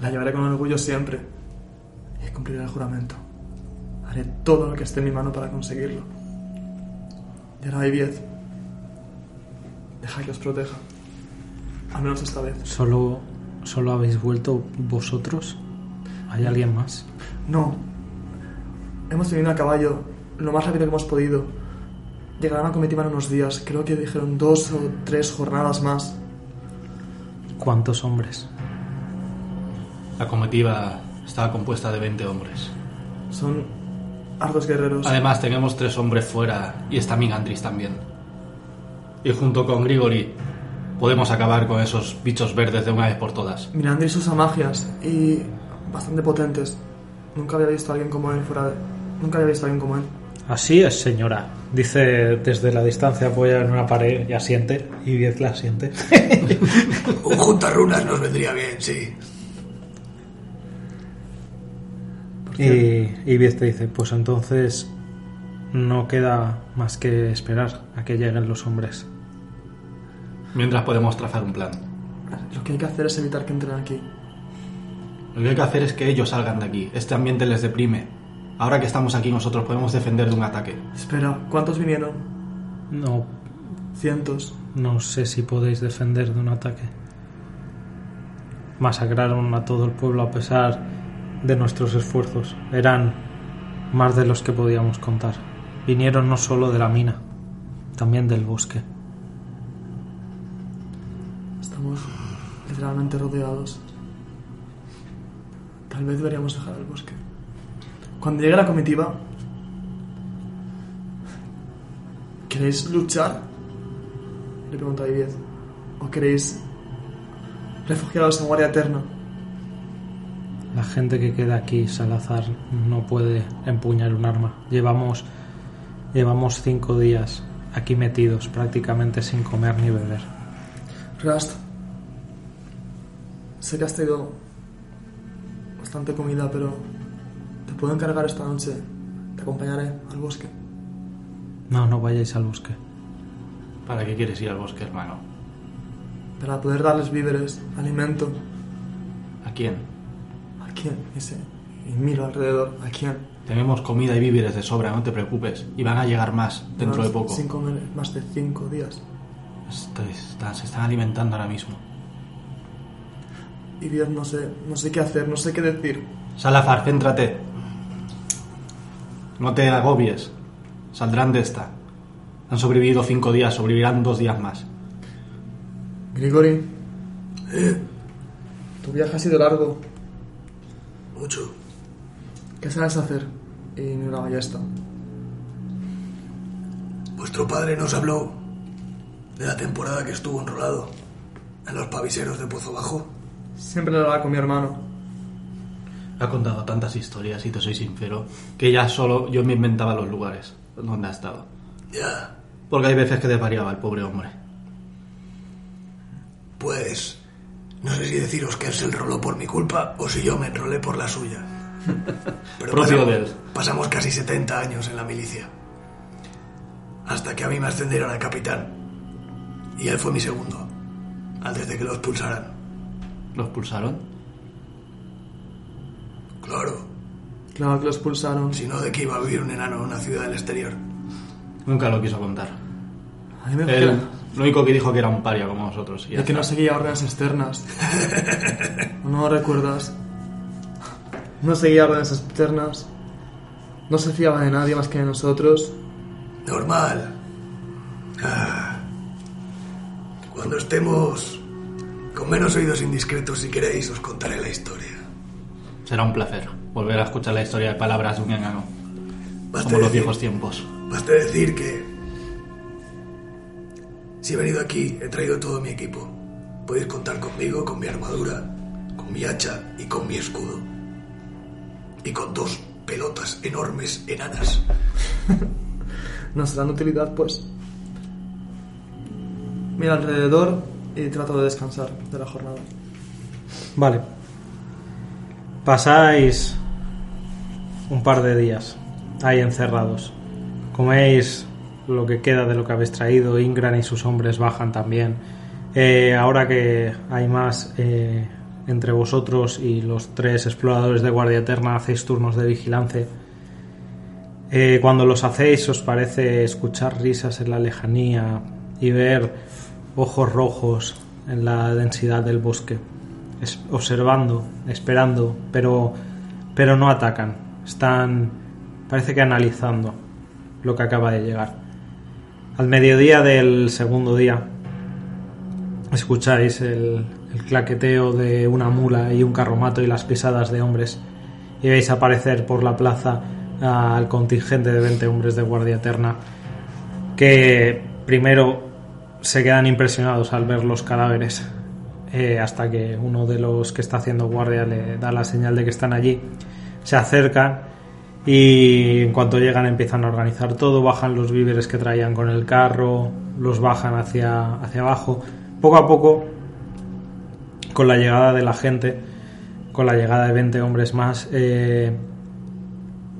La llevaré con orgullo siempre. Y cumpliré el juramento. Haré todo lo que esté en mi mano para conseguirlo. Y ahora, Ibiez, deja que os proteja. Al menos esta vez. ¿Solo, ¿Solo habéis vuelto vosotros? ¿Hay alguien más? No. Hemos venido a caballo lo más rápido que hemos podido. Llegarán a comitiva en unos días. Creo que dijeron dos o tres jornadas más. ¿Cuántos hombres? La comitiva estaba compuesta de 20 hombres. Son hartos guerreros. Además, tenemos tres hombres fuera y está Migandris también. Y junto con Grigori podemos acabar con esos bichos verdes de una vez por todas. Mirandris usa magias y bastante potentes. Nunca había visto a alguien como él fuera de... Nunca había visto a alguien como él. Así es, señora. Dice desde la distancia, apoya en una pared y asiente. Y Viez la asiente. (laughs) Un juntarrunas nos vendría bien, sí. Y, y te dice, pues entonces no queda más que esperar a que lleguen los hombres. Mientras podemos trazar un plan. Lo que hay que hacer es evitar que entren aquí. Lo que hay que hacer es que ellos salgan de aquí. Este ambiente les deprime. Ahora que estamos aquí nosotros podemos defender de un ataque. Espera, ¿cuántos vinieron? No, Cientos. no sé si podéis defender de un ataque. Masacraron a todo el pueblo a pesar de nuestros esfuerzos. Eran más de los que podíamos contar. Vinieron no solo de la mina, también del bosque. Estamos literalmente rodeados. Tal vez deberíamos dejar el bosque. Cuando llegue la comitiva, ¿queréis luchar? Le pregunto a Ibiez. ¿O queréis refugiaros en Guardia Eterna? La gente que queda aquí, Salazar, no puede empuñar un arma. Llevamos, llevamos cinco días aquí metidos, prácticamente sin comer ni beber. Rast, sé que has traído bastante comida, pero te puedo encargar esta noche. Te acompañaré al bosque. No, no vayáis al bosque. ¿Para qué quieres ir al bosque, hermano? Para poder darles víveres, alimento. ¿A quién? ¿A quién? Ese. Y miro alrededor. ¿A quién? Tenemos comida y víveres de sobra, no te preocupes. Y van a llegar más dentro Más de poco. Sin comer más de cinco días. Está- está- se están alimentando ahora mismo. Y Dios, no sé, no sé qué hacer, no sé qué decir. Salazar, céntrate. No te agobies. Saldrán de esta. Han sobrevivido cinco días, sobrevivirán dos días más. Grigori. Tu viaje ha sido largo. Mucho. ¿Qué sabes hacer? Y mira la ballesta. Vuestro padre nos habló de la temporada que estuvo enrolado en los paviseros de Pozo Bajo. Siempre le hablaba con mi hermano. Ha contado tantas historias, y te soy sincero, que ya solo yo me inventaba los lugares donde ha estado. Ya, Porque hay veces que desvariaba el pobre hombre. pues no sé si deciros que él se enroló por mi culpa o si yo me enrolé por la suya. (laughs) Pero Propio pasamos, de él. pasamos casi 70 años en la milicia. Hasta que a mí me ascendieron a capitán. Y él fue mi segundo. Antes de que lo expulsaran. ¿Los pulsaron? Claro. Claro que los expulsaron. Si no, ¿de qué iba a vivir un enano en una ciudad del exterior? Nunca lo quiso contar. A mí me lo único que dijo que era un paria como nosotros. y que no seguía órdenes externas. ¿No recuerdas? No seguía órdenes externas. No se fiaba de nadie más que de nosotros. Normal. Ah. Cuando estemos con menos oídos indiscretos, si queréis, os contaré la historia. Será un placer volver a escuchar la historia de palabras de un enano. Como los decir- viejos tiempos. Basta decir que si he venido aquí, he traído todo mi equipo. Podéis contar conmigo, con mi armadura, con mi hacha y con mi escudo. Y con dos pelotas enormes enanas. (laughs) Nos dan utilidad, pues. Mira alrededor y trato de descansar de la jornada. Vale. Pasáis un par de días ahí encerrados. Coméis lo que queda de lo que habéis traído. Ingran y sus hombres bajan también. Eh, ahora que hay más eh, entre vosotros y los tres exploradores de Guardia Eterna, hacéis turnos de vigilancia. Eh, cuando los hacéis os parece escuchar risas en la lejanía y ver ojos rojos en la densidad del bosque, observando, esperando, pero, pero no atacan. Están, parece que analizando lo que acaba de llegar. Al mediodía del segundo día escucháis el, claqueteo de una mula y un carromato y las pisadas de hombres y veis aparecer por la plaza al contingente de 20 hombres de Guardia Eterna que primero se quedan impresionados al ver los cadáveres eh, hasta que uno de los que está haciendo guardia le da la señal de que están allí se acercan y en cuanto llegan empiezan a organizar todo, bajan los víveres que traían con el carro, los bajan hacia, hacia abajo. Poco a poco, con la llegada de la gente, con la llegada de 20 hombres más, eh,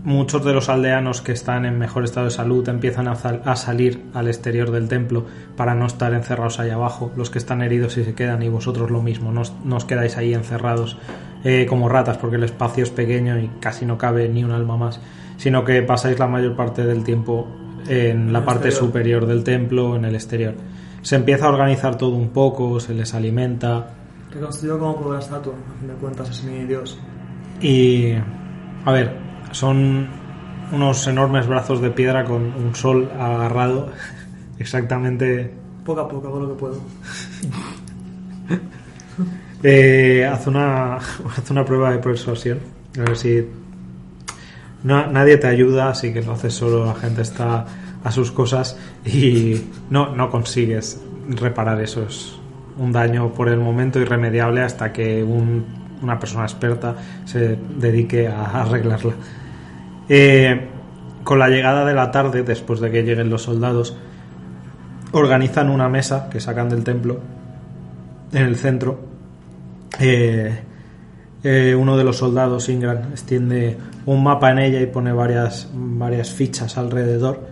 muchos de los aldeanos que están en mejor estado de salud empiezan a, sal- a salir al exterior del templo para no estar encerrados ahí abajo. Los que están heridos y se quedan y vosotros lo mismo, no os quedáis ahí encerrados eh, como ratas porque el espacio es pequeño y casi no cabe ni un alma más, sino que pasáis la mayor parte del tiempo en la el parte exterior. superior del templo, en el exterior. Se empieza a organizar todo un poco, se les alimenta, Reconstruido como por una estatua, a fin de cuentas, es mi dios. Y a ver, son unos enormes brazos de piedra con un sol agarrado (laughs) exactamente. Poco a poco hago lo que puedo. (laughs) Eh, haz, una, (laughs) haz una prueba de persuasión. A ver si. No, nadie te ayuda, así que lo haces solo, la gente está a sus cosas y no, no consigues reparar eso. Es un daño por el momento irremediable hasta que un- una persona experta se dedique a (laughs) arreglarla. Eh, con la llegada de la tarde, después de que lleguen los soldados, organizan una mesa que sacan del templo en el centro. Eh, eh, uno de los soldados, Ingran, extiende un mapa en ella y pone varias, varias fichas alrededor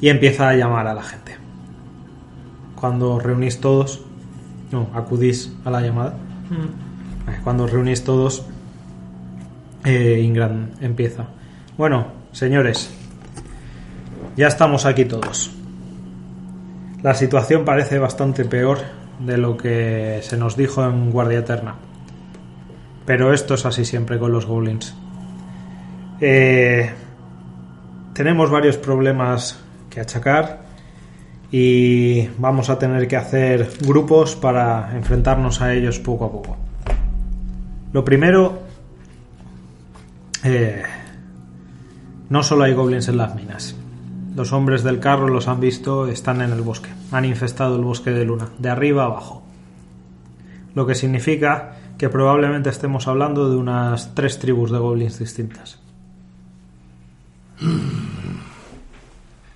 y empieza a llamar a la gente. Cuando reunís todos, no, acudís a la llamada. Eh, Cuando reunís todos, eh, Ingran empieza. Bueno, señores, ya estamos aquí todos. La situación parece bastante peor de lo que se nos dijo en Guardia Eterna. Pero esto es así siempre con los goblins. Eh, tenemos varios problemas que achacar y vamos a tener que hacer grupos para enfrentarnos a ellos poco a poco. Lo primero, eh, no solo hay goblins en las minas. Los hombres del carro los han visto, están en el bosque. Han infestado el bosque de luna, de arriba a abajo. Lo que significa que probablemente estemos hablando de unas tres tribus de goblins distintas.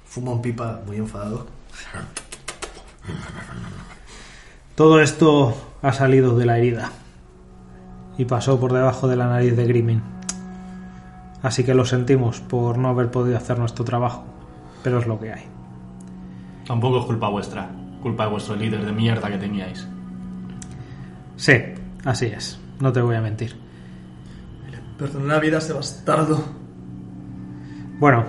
Fuma un pipa muy enfadado. Todo esto ha salido de la herida y pasó por debajo de la nariz de Grimin. Así que lo sentimos por no haber podido hacer nuestro trabajo, pero es lo que hay. Tampoco es culpa vuestra. Culpa de vuestro líder de mierda que teníais. Sí, así es, no te voy a mentir. Perdoné la vida a ese bastardo. Bueno,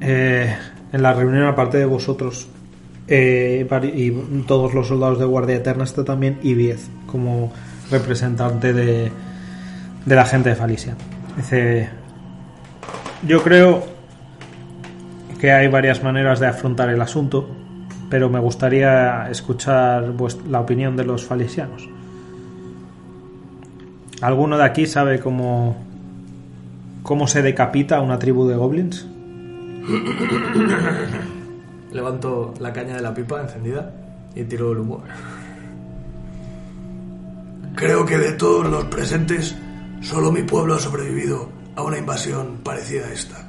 eh, en la reunión, aparte de vosotros eh, y todos los soldados de Guardia Eterna, está también Ibiez como representante de, de la gente de Falicia. Dice: Yo creo que hay varias maneras de afrontar el asunto, pero me gustaría escuchar la opinión de los falisianos. ¿Alguno de aquí sabe cómo, cómo se decapita a una tribu de goblins? (coughs) Levanto la caña de la pipa encendida y tiro el humo. Creo que de todos los presentes, solo mi pueblo ha sobrevivido a una invasión parecida a esta.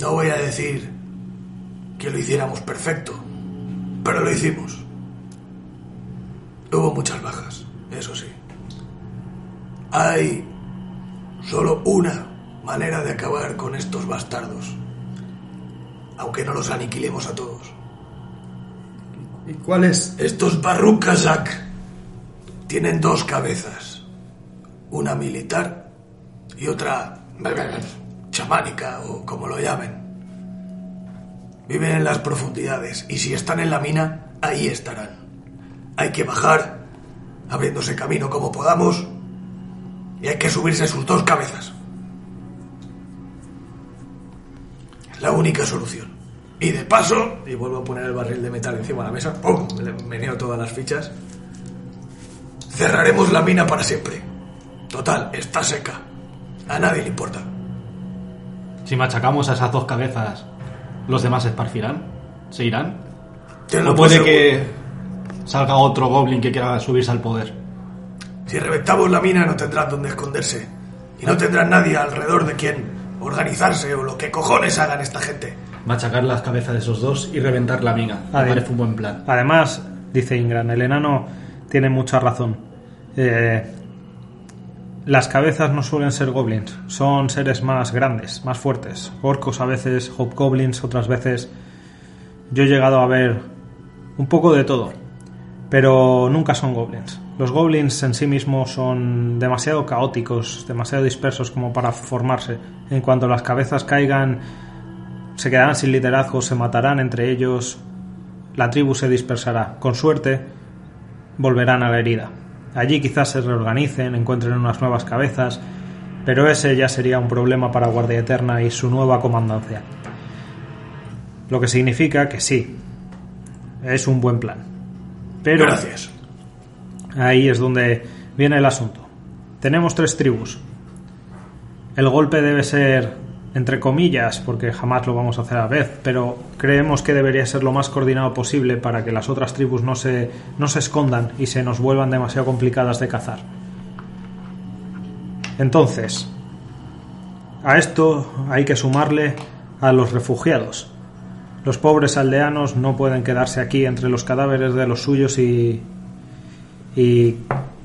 No voy a decir que lo hiciéramos perfecto, pero lo hicimos. Hubo muchas bajas, eso sí. Hay solo una manera de acabar con estos bastardos, aunque no los aniquilemos a todos. ¿Y cuál es? Estos Barrukazak tienen dos cabezas, una militar y otra chamánica o como lo llamen. Viven en las profundidades y si están en la mina, ahí estarán. Hay que bajar, abriéndose camino como podamos, y hay que subirse sus dos cabezas. La única solución. Y de paso, Y vuelvo a poner el barril de metal encima de la mesa. ¡Pum! Le meneo todas las fichas. cerraremos la mina para siempre. Total, está seca. A nadie le importa. Si machacamos a esas dos cabezas, ¿los demás se esparcirán? ¿Se irán? Te lo ¿O puede que salga otro goblin que quiera subirse al poder? Si reventamos la mina no tendrán donde esconderse. Y no tendrán nadie alrededor de quien organizarse o lo que cojones hagan esta gente. Machacar las cabezas de esos dos y reventar la mina. Me Adi- parece un buen plan. Además, dice Ingran, el enano tiene mucha razón. Eh, las cabezas no suelen ser goblins, son seres más grandes, más fuertes. Orcos a veces, hobgoblins otras veces. Yo he llegado a ver un poco de todo, pero nunca son goblins. Los goblins en sí mismos son demasiado caóticos, demasiado dispersos como para formarse. En cuanto las cabezas caigan, se quedarán sin liderazgo, se matarán entre ellos, la tribu se dispersará. Con suerte, volverán a la herida. Allí quizás se reorganicen, encuentren unas nuevas cabezas, pero ese ya sería un problema para Guardia Eterna y su nueva comandancia. Lo que significa que sí, es un buen plan. Pero Gracias. ahí es donde viene el asunto. Tenemos tres tribus. El golpe debe ser, entre comillas, porque jamás lo vamos a hacer a la vez, pero creemos que debería ser lo más coordinado posible para que las otras tribus no se, no se escondan y se nos vuelvan demasiado complicadas de cazar. Entonces, a esto hay que sumarle a los refugiados. Los pobres aldeanos no pueden quedarse aquí entre los cadáveres de los suyos y, y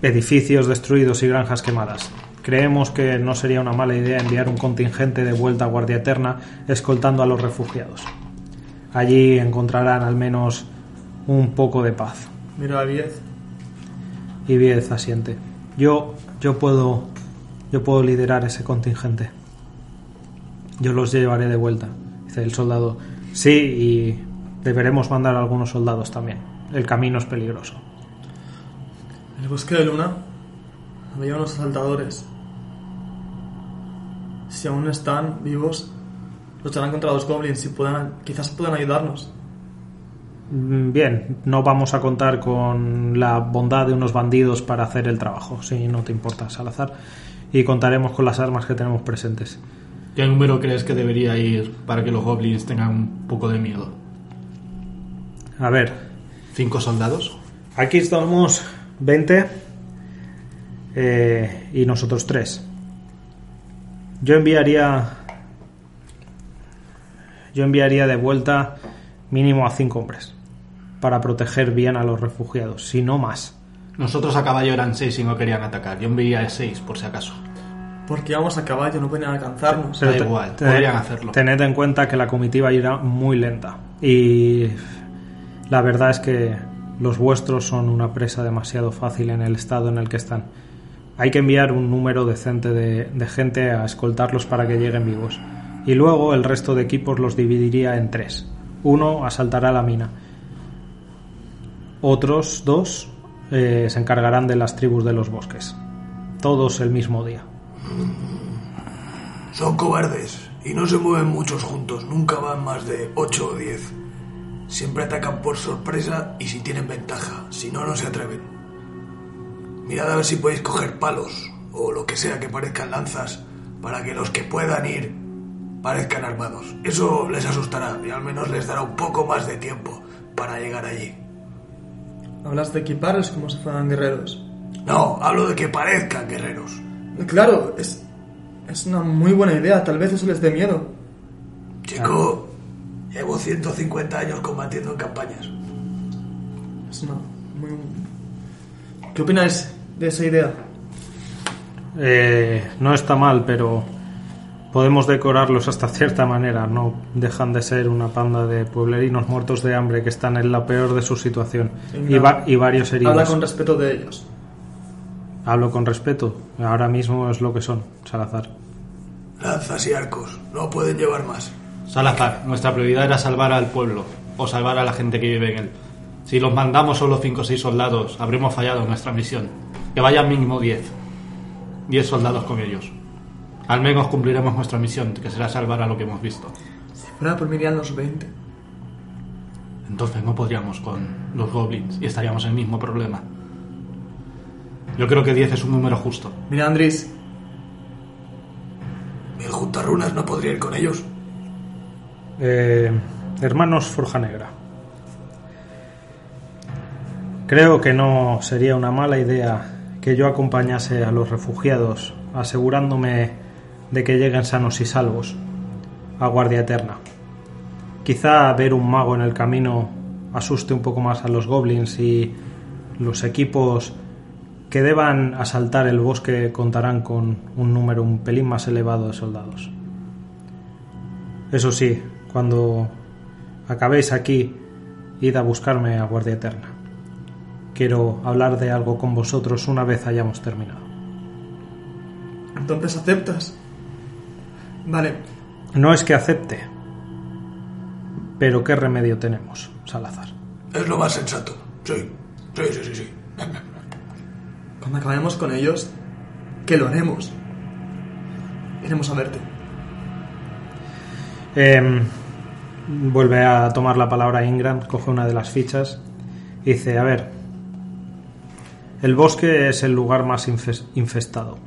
edificios destruidos y granjas quemadas. Creemos que no sería una mala idea enviar un contingente de vuelta a Guardia Eterna escoltando a los refugiados. Allí encontrarán al menos un poco de paz. Mira a 10. Y Viez asiente. Yo, yo puedo, yo puedo liderar ese contingente. Yo los llevaré de vuelta. Dice el soldado. Sí, y deberemos mandar a algunos soldados también. El camino es peligroso. El bosque de Luna había unos asaltadores. Si aún están vivos, lucharán contra los goblins y puedan, quizás puedan ayudarnos. Mm, Bien, no vamos a contar con la bondad de unos bandidos para hacer el trabajo, si no te importa, Salazar. Y contaremos con las armas que tenemos presentes. ¿Qué número crees que debería ir para que los goblins tengan un poco de miedo? A ver, ¿Cinco soldados? Aquí estamos 20 eh, y nosotros 3. Yo enviaría. Yo enviaría de vuelta mínimo a 5 hombres para proteger bien a los refugiados, si no más. Nosotros a caballo eran seis y no querían atacar. Yo enviaría seis, por si acaso. Porque íbamos a caballo, no pueden alcanzarnos. Da igual, podrían hacerlo. Tened en cuenta que la comitiva irá muy lenta y la verdad es que los vuestros son una presa demasiado fácil en el estado en el que están. Hay que enviar un número decente de, gente a escoltarlos para que lleguen vivos. Y luego el resto de equipos los dividiría en tres. Uno asaltará la mina. Otros dos eh, se encargarán de las tribus de los bosques. Todos el mismo día. Son cobardes y no se mueven muchos juntos, nunca van más de 8 o 10. Siempre atacan por sorpresa y si tienen ventaja, si no, no se atreven. Mirad a ver si podéis coger palos o lo que sea que parezcan lanzas para que los que puedan ir parezcan armados. Eso les asustará y al menos les dará un poco más de tiempo para llegar allí. Hablas de equiparlos como si fueran guerreros. No, hablo de que parezcan guerreros. Claro, es, es una muy buena idea. Tal vez eso les dé miedo. Chico, llevo 150 años combatiendo en campañas. Es una muy... ¿Qué opináis de esa idea? Eh, no está mal, pero podemos decorarlos hasta (laughs) cierta manera. No dejan de ser una panda de pueblerinos muertos de hambre que están en la peor de su situación y, Venga. va- y varios heridos. Habla con respeto de ellos. Hablo con respeto. Ahora mismo es lo que son, Salazar. Lanzas y arcos. No pueden llevar más. Salazar, nuestra prioridad era salvar al pueblo o salvar a la gente que vive en él. Si los mandamos solo 5 o 6 soldados, habremos fallado en nuestra misión. Que vayan mínimo 10. 10 soldados con ellos. Al menos cumpliremos nuestra misión, que será salvar a lo que hemos visto. Si fuera por mí irían los 20. Entonces no podríamos con los goblins y estaríamos en el mismo problema. Yo creo que 10 es un número justo. Mira, Andrés, El juntarrunas no podría ir con ellos. Eh, hermanos Forja Negra. Creo que no sería una mala idea que yo acompañase a los refugiados, asegurándome de que lleguen sanos y salvos a Guardia Eterna. Quizá ver un mago en el camino asuste un poco más a los goblins y los equipos que deban asaltar el bosque contarán con un número un pelín más elevado de soldados. Eso sí, cuando acabéis aquí, id a buscarme a Guardia Eterna. Quiero hablar de algo con vosotros una vez hayamos terminado. entonces aceptas. Vale, No es que acepte, pero ¿qué remedio tenemos, Salazar? Es lo más sensato. Sí, sí, sí, sí. sí. cuando acabemos con ellos, que lo haremos. Iremos a verte. Em, vuelve a tomar la palabra Ingram, coge una de las fichas y dice, a ver, el bosque es el lugar más infes- infestado.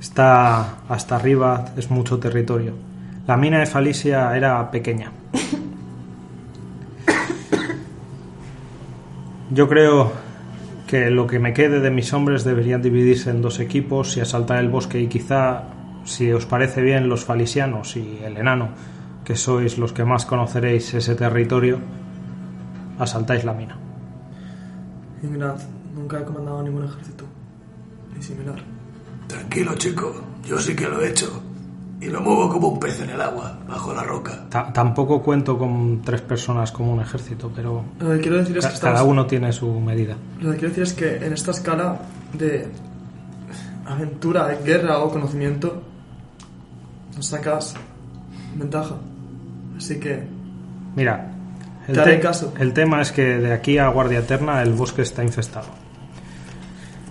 Está hasta arriba, es mucho territorio. La mina de Falicia era pequeña. Yo creo que lo que me quede de mis hombres deberían dividirse en dos equipos y asaltar el bosque y quizá, si os parece bien, los falisianos y el enano, que sois los que más conoceréis ese territorio, asaltáis la mina. Ingrid, nunca he comandado ningún ejército. Ni similar. Tranquilo, chico. Yo sí que lo he hecho. Y lo muevo como un pez en el agua, bajo la roca. Ta- tampoco cuento con tres personas como un ejército, pero Lo que quiero decir es ca- que estamos... cada uno tiene su medida. Lo que quiero decir es que en esta escala de aventura, guerra o conocimiento, nos sacas ventaja. Así que Mira, el, Te caso. el tema es que de aquí a Guardia Eterna el bosque está infestado.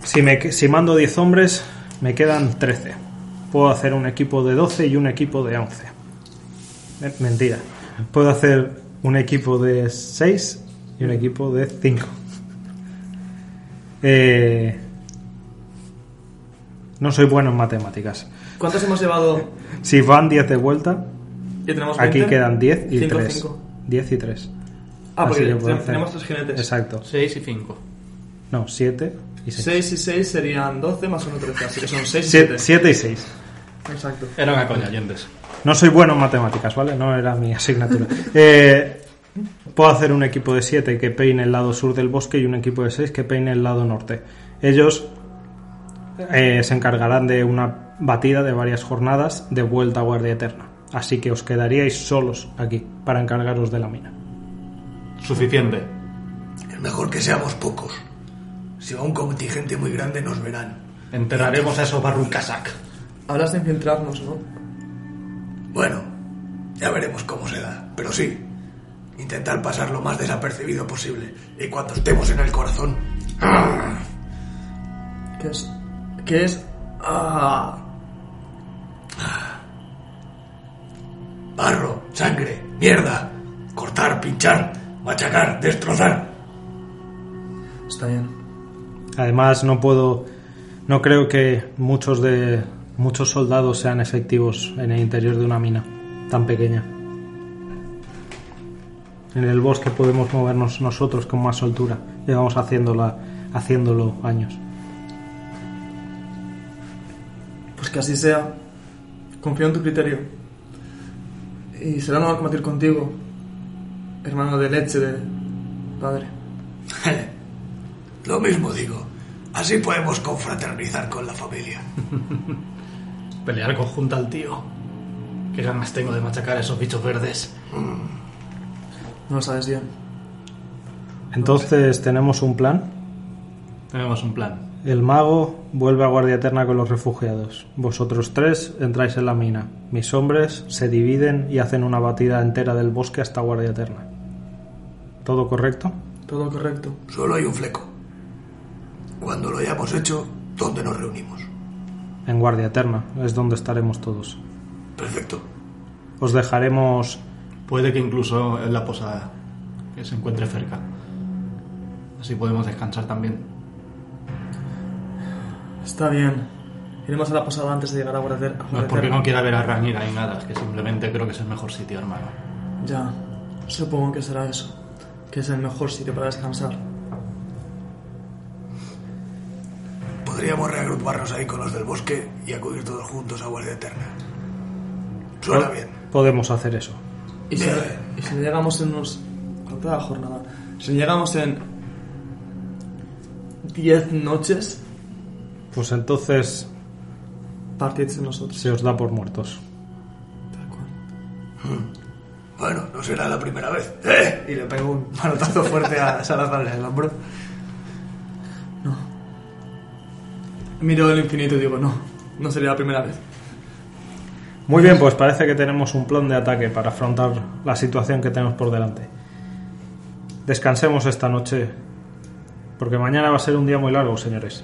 Si, me, si mando 10 hombres, me quedan 13. Puedo hacer un equipo de 12 y un equipo de 11. Eh, Mentira. Puedo hacer un equipo de 6 y un equipo de 5. Eh, no soy bueno en matemáticas. ¿cuántos hemos llevado? Si van 10 de vuelta, Y tenemos aquí 20. quedan 10 y Cinco, 3. cinco. 10 y 3. Ah, porque tenemos tres jinetes. Exacto. 6 y 5. No, 7 y 6. 6 y 6 serían 12 más 1, 13. Así que son 6 y 7. 7 y 6. Exacto. Era una coña, oyentes. No soy bueno en matemáticas, ¿vale? No era mi (laughs) asignatura. Eh, puedo hacer un equipo de 7 que peine el lado sur del bosque y un equipo de 6 que peine el lado norte. Ellos eh, se encargarán de una batida de varias jornadas de vuelta a Guardia Eterna. Así que os quedaríais solos aquí para encargaros de la mina. Suficiente. Es mejor que seamos pocos. Si va un contingente muy grande nos verán. Enterraremos a esos barrucasac. Hablas de infiltrarnos, ¿no? Bueno, ya veremos cómo se da. Pero sí, intentar pasar lo más desapercibido posible. Y cuando estemos en el corazón... ¡ah! ¿Qué es? ¿Qué es? Ah, Barro, sangre, mierda. Cortar, pinchar, machacar, destrozar. está bien. Además, no puedo. No creo que muchos de. Muchos soldados sean efectivos en el interior de una mina tan pequeña. En el bosque podemos movernos nosotros con más soltura. Llevamos haciéndola, haciéndolo años. Pues que así sea. Confío en tu criterio. Y será un honor combatir contigo, hermano de leche de padre. (laughs) Lo mismo digo. Así podemos confraternizar con la familia. (laughs) Pelear conjunta al tío. Qué ganas tengo de machacar a esos bichos verdes. No lo sabes bien. Entonces, ¿tenemos un plan? Tenemos un plan. El mago vuelve a Guardia Eterna con los refugiados. Vosotros tres entráis en la mina. Mis hombres se dividen y hacen una batida entera del bosque hasta Guardia Eterna. ¿Todo correcto? Todo correcto. Solo hay un fleco. Cuando lo hayamos hecho, ¿dónde nos reunimos? En Guardia Eterna es donde estaremos todos. Perfecto. Os dejaremos Puede que incluso en la posada, que se encuentre cerca. Así podemos descansar también. Está bien. Iremos a la posada antes de llegar a Guardia No es porque no quiera ver a Ranira ni nada, es que simplemente creo que es el mejor sitio, hermano. Ya, supongo que será eso. Que es el mejor sitio para descansar. Podríamos reagruparnos ahí con los del bosque y acudir todos juntos a Guardia Eterna. Suena bien. podemos hacer eso. Y si, y si llegamos en unos. ¿Cuánto da la jornada? Si llegamos en. 10 noches, Pues entonces partid de nosotros. se os da por muertos. Tal cual. Bueno, no será la primera vez. ¡Eh! (laughs) Y le pego un manotazo fuerte a Salazar en el hombro. No. Miro el infinito y digo, no, no sería la primera vez. Muy bien, pues parece que tenemos un plan de ataque para afrontar la situación que tenemos por delante. Descansemos esta noche, porque mañana va a ser un día muy largo, señores.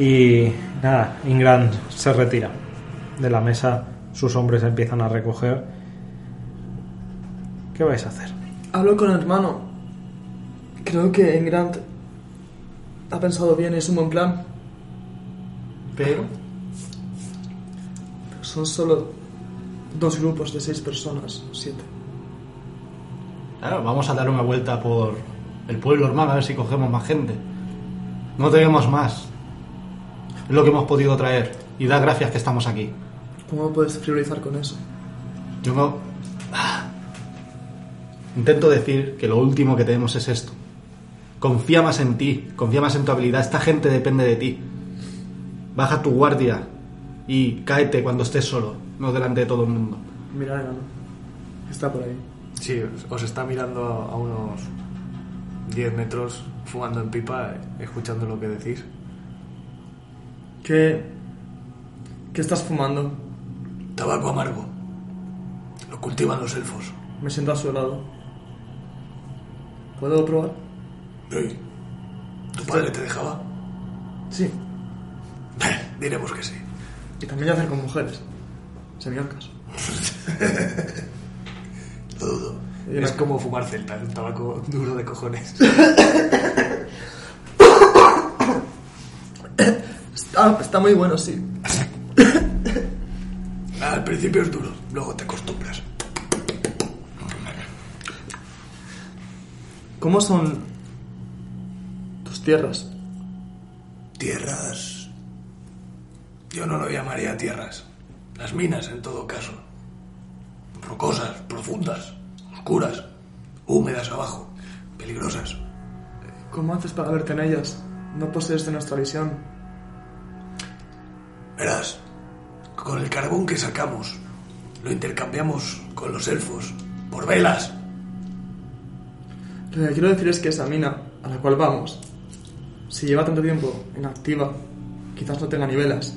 Y nada, Ingram se retira de la mesa, sus hombres empiezan a recoger. ¿Qué vais a hacer? Hablo con el hermano. Creo que Engrand ha pensado bien, es un buen plan. Pero son solo dos grupos de seis personas, siete. Claro, vamos a dar una vuelta por el pueblo, hermano, a ver si cogemos más gente. No tenemos más. Es lo que hemos podido traer. Y da gracias que estamos aquí. ¿Cómo puedes priorizar con eso? Yo no... Ah. Intento decir que lo último que tenemos es esto. Confía más en ti, confía más en tu habilidad. Esta gente depende de ti. Baja tu guardia y cáete cuando estés solo, no delante de todo el mundo. Mira, enano. Está por ahí. Sí, os está mirando a unos 10 metros, fumando en pipa, escuchando lo que decís. ¿Qué. ¿Qué estás fumando? Tabaco amargo. Lo cultivan los elfos. Me siento a su lado. ¿Puedo probar? Sí. ¿Tu padre te dejaba? Sí. (laughs) Diremos que sí. Y también hacer con mujeres. Sería el caso. (laughs) Lo dudo. Una- Es como fumar celta, un tabaco duro de cojones. (coughs) (coughs) Está, está muy bueno, sí. (laughs) Al principio es duro, luego te acostumbras. ¿Cómo son tus tierras? Tierras. Yo no lo llamaría tierras. Las minas, en todo caso. Rocosas, profundas, oscuras, húmedas abajo, peligrosas. ¿Cómo haces para verte en ellas? No posees de nuestra visión. Verás, con el carbón que sacamos, lo intercambiamos con los elfos por velas. Lo que quiero decir es que esa mina a la cual vamos, si lleva tanto tiempo inactiva, quizás no tenga ni velas.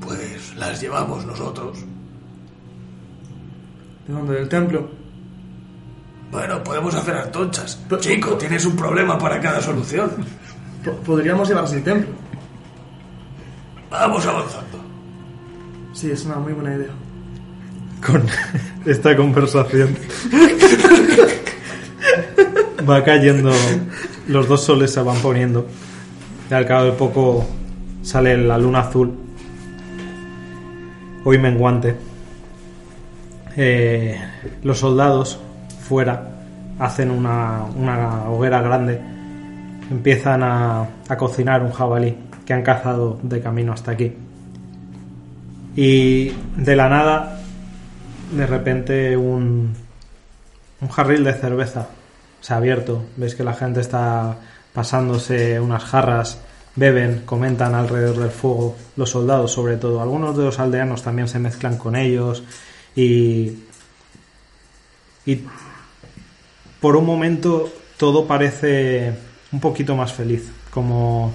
Pues las llevamos nosotros. ¿De dónde? ¿Del templo? Bueno, podemos hacer antorchas. Chico, tienes un problema para cada solución. Po- Podríamos llevarlas al templo. Vamos avanzando. Sí, es una muy buena idea. Con (laughs) esta conversación va cayendo, los dos soles se van poniendo y al cabo de poco sale la luna azul, hoy menguante. Eh, los soldados fuera hacen una, una hoguera grande, empiezan a, a cocinar un jabalí que han cazado de camino hasta aquí. Y de la nada de repente un, un jarril de cerveza se ha abierto. Ves que la gente está pasándose unas jarras, beben, comentan alrededor del fuego, los soldados sobre todo. Algunos de los aldeanos también se mezclan con ellos y, y por un momento todo parece un poquito más feliz, como,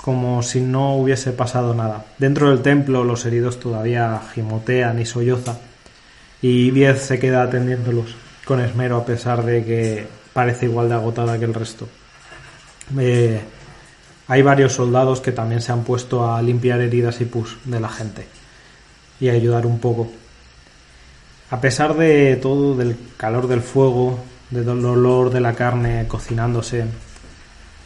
como si no hubiese pasado nada. Dentro del templo los heridos todavía gimotean y sollozan, y Viez se queda atendiéndolos con esmero a pesar de que parece igual de agotada que el resto. Eh, hay varios soldados que también se han puesto a limpiar heridas y pus de la gente y a ayudar un poco. A pesar de todo, del calor del fuego, del olor de la carne cocinándose,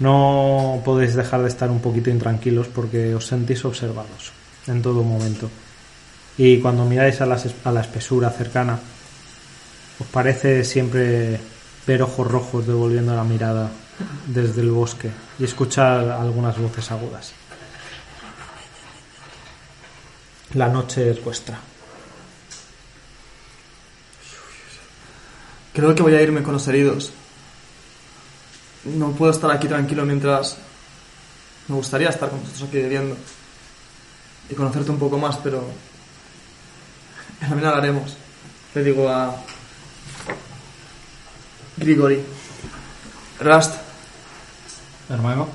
no podéis dejar de estar un poquito intranquilos porque os sentís observados en todo momento. Y cuando miráis a la, a la espesura cercana, os parece siempre ver ojos rojos devolviendo la mirada desde el bosque y escuchar algunas voces agudas. La noche es vuestra. Creo que voy a irme con los heridos. No puedo estar aquí tranquilo mientras... Me gustaría estar con vosotros aquí bebiendo. Y conocerte un poco más, pero... En la mina haremos. Le digo a... Grigori. Rust, Hermano,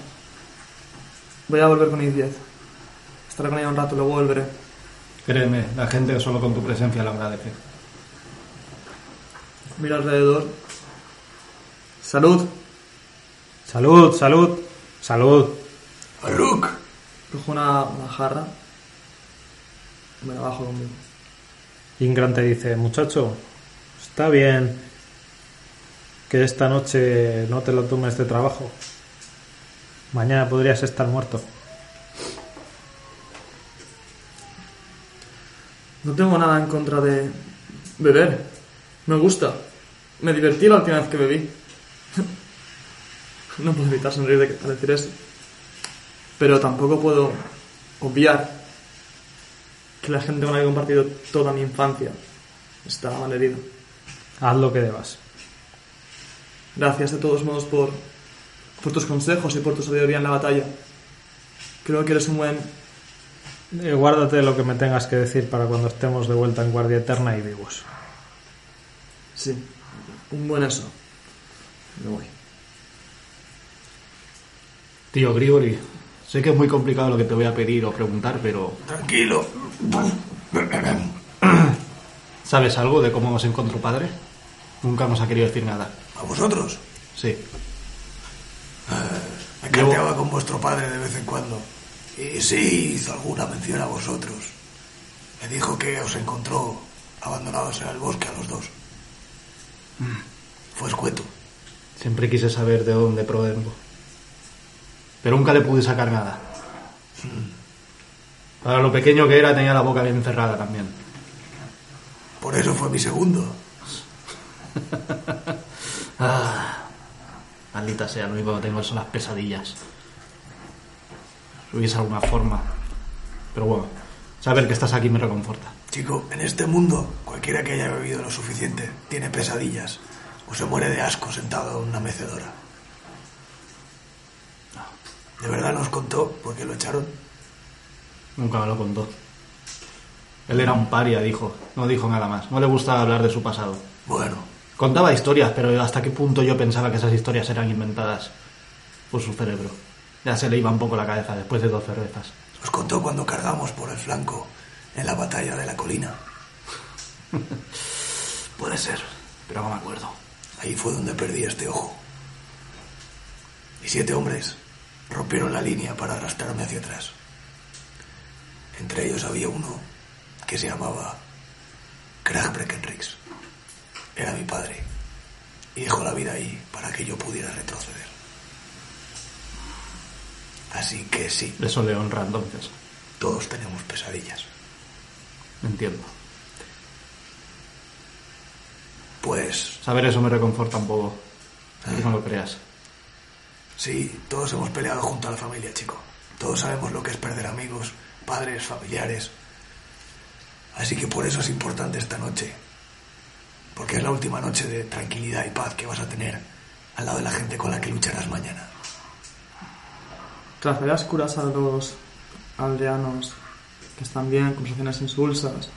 voy a volver con Idiez. Estaré con ella un rato, luego volveré. créeme, la gente solo con tu presencia lo agradece. Mira alrededor. Salud. Salud, salud, salud. Aruk, Cojo una, una jarra. Me la bajo conmigo. Ingran te dice, muchacho, está bien que esta noche no te lo tomes de trabajo. Mañana podrías estar muerto. No tengo nada en contra de beber. Me gusta. Me divertí la última vez que bebí. No puedo evitar sonreír de al decir eso. Pero tampoco puedo obviar que la gente con la que he compartido toda mi infancia está malherida. Haz lo que debas. Gracias de todos modos por, por tus consejos y por tu sabiduría en la batalla. Creo que eres un buen... Eh, guárdate lo que me tengas que decir para cuando estemos de vuelta en Guardia Eterna y vivos. Sí, un buen eso. Me voy. Tío Grigori, sé que es muy complicado lo que te voy a pedir o preguntar, pero tranquilo. ¿sabes algo de cómo os encontró padre? Nunca nos ha querido decir nada. ¿A vosotros? Sí. Me carteaba con vuestro padre de vez en cuando. Y sí, hizo alguna mención a vosotros. Me dijo que os encontró abandonados en el bosque a los dos. Fue escueto. Siempre quise saber de dónde provengo. Pero nunca le pude sacar nada. Para lo pequeño que era, tenía la boca bien cerrada también. Por eso fue mi segundo. (laughs) Ah, maldita sea, lo único que tengo son las pesadillas. Si hubiese alguna forma. Pero bueno, saber que estás aquí me reconforta. Chico, en este mundo, cualquiera que haya bebido lo suficiente tiene pesadillas o se muere de asco sentado en una mecedora. ¿De verdad nos contó por qué lo echaron? Nunca me lo contó. Él era un paria, dijo. No dijo nada más. No le gustaba hablar de su pasado. Bueno, Contaba historias, pero hasta qué punto yo pensaba que esas historias eran inventadas por su cerebro. Ya se le iba un poco la cabeza después de dos cervezas. nos contó cuando cargamos por el flanco en la batalla de la colina. (laughs) Puede ser, pero no me acuerdo. Ahí fue donde perdí este ojo. Y siete hombres rompieron la línea para arrastrarme hacia atrás. Entre ellos había uno que se llamaba Krag Breckenrix. Era mi padre. Y dejó la vida ahí para que yo pudiera retroceder. Así que sí, Eso le honra entonces. todos tenemos pesadillas. Entiendo. Pues Saber eso me reconforta un poco. Que no lo creas. Sí, todos hemos peleado junto a la familia, chico. Todos sabemos lo que es perder amigos, padres, familiares. Así que por eso es importante esta noche. Porque es la última noche de tranquilidad y paz que vas a tener al lado de la gente con la que lucharás mañana. Tras curas a los aldeanos que están bien, conversaciones insulsas,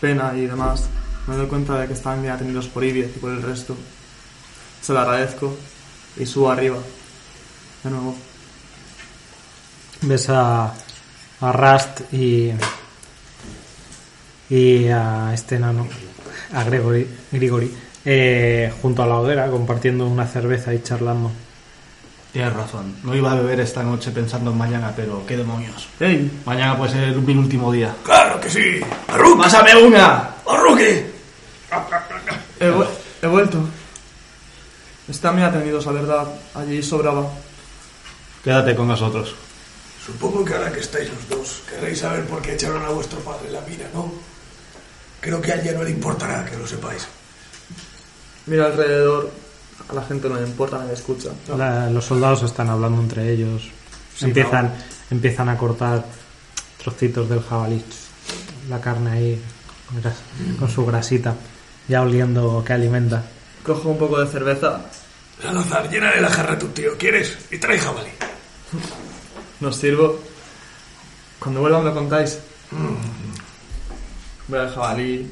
pena y demás, me doy cuenta de que están bien atendidos por Ibiez y por el resto. Se lo agradezco y subo arriba. De nuevo. ves a, a Rust y y a este enano a Gregory, Grigori eh, junto a la hoguera compartiendo una cerveza y charlando Tienes razón. No iba a beber esta noche pensando en mañana, pero qué demonios. ¡Ey! Mañana puede ser mi último día. ¡Claro que sí! ¡Arruque! ¡Pásame una! ¡Arruque! He, vu- he vuelto. Están bien atendidos, la verdad. Allí sobraba. Quédate con nosotros. Supongo que ahora que estáis los dos, querréis saber por qué echaron a vuestro padre la mina, ¿no? Creo que a él ya no le importará que lo sepáis. Mira alrededor. A la gente no le importa, nadie escucha. La- los soldados están hablando entre ellos empiezan empiezan a cortar trocitos del jabalí la carne ahí con su grasita ya oliendo que alimenta Cojo un poco de cerveza. Salazar, llénale la jarra a tu tío, ¿quieres? Y trae jabalí. Nos sirvo. Cuando vuelvan me contáis. Voy al jabalí.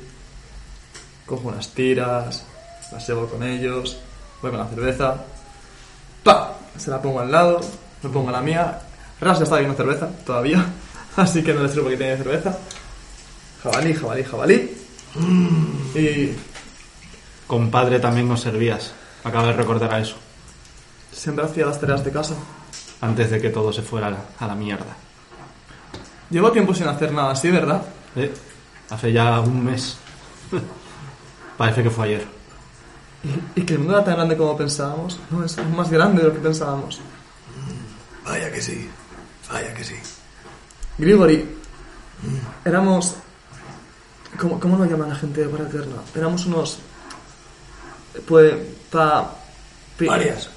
Cojo unas tiras. Las llevo con ellos. Voy con la cerveza. ¡Pa! Se la pongo al lado. Me pongo la mía. Ras ya está viendo cerveza todavía. (laughs) Así que no le sirvo que tiene cerveza. Jabalí, jabalí, jabalí. Y Compadre, también nos servías. Acabo de recordar a eso. siempre hacía las tareas de casa. Antes de que todo se fuera a la mierda. Llevo tiempo sin hacer nada así, ¿verdad? ¿Eh? Hace ya un mes. (laughs) Parece que fue ayer. Y, y que el mundo era tan grande como pensábamos. No, es más grande de lo que pensábamos. Vaya que sí, vaya que sí. Grigori, éramos. ¿Cómo, cómo lo llama la gente de Guardia Eterna? Éramos unos. Pues. Pa. pi- Varias.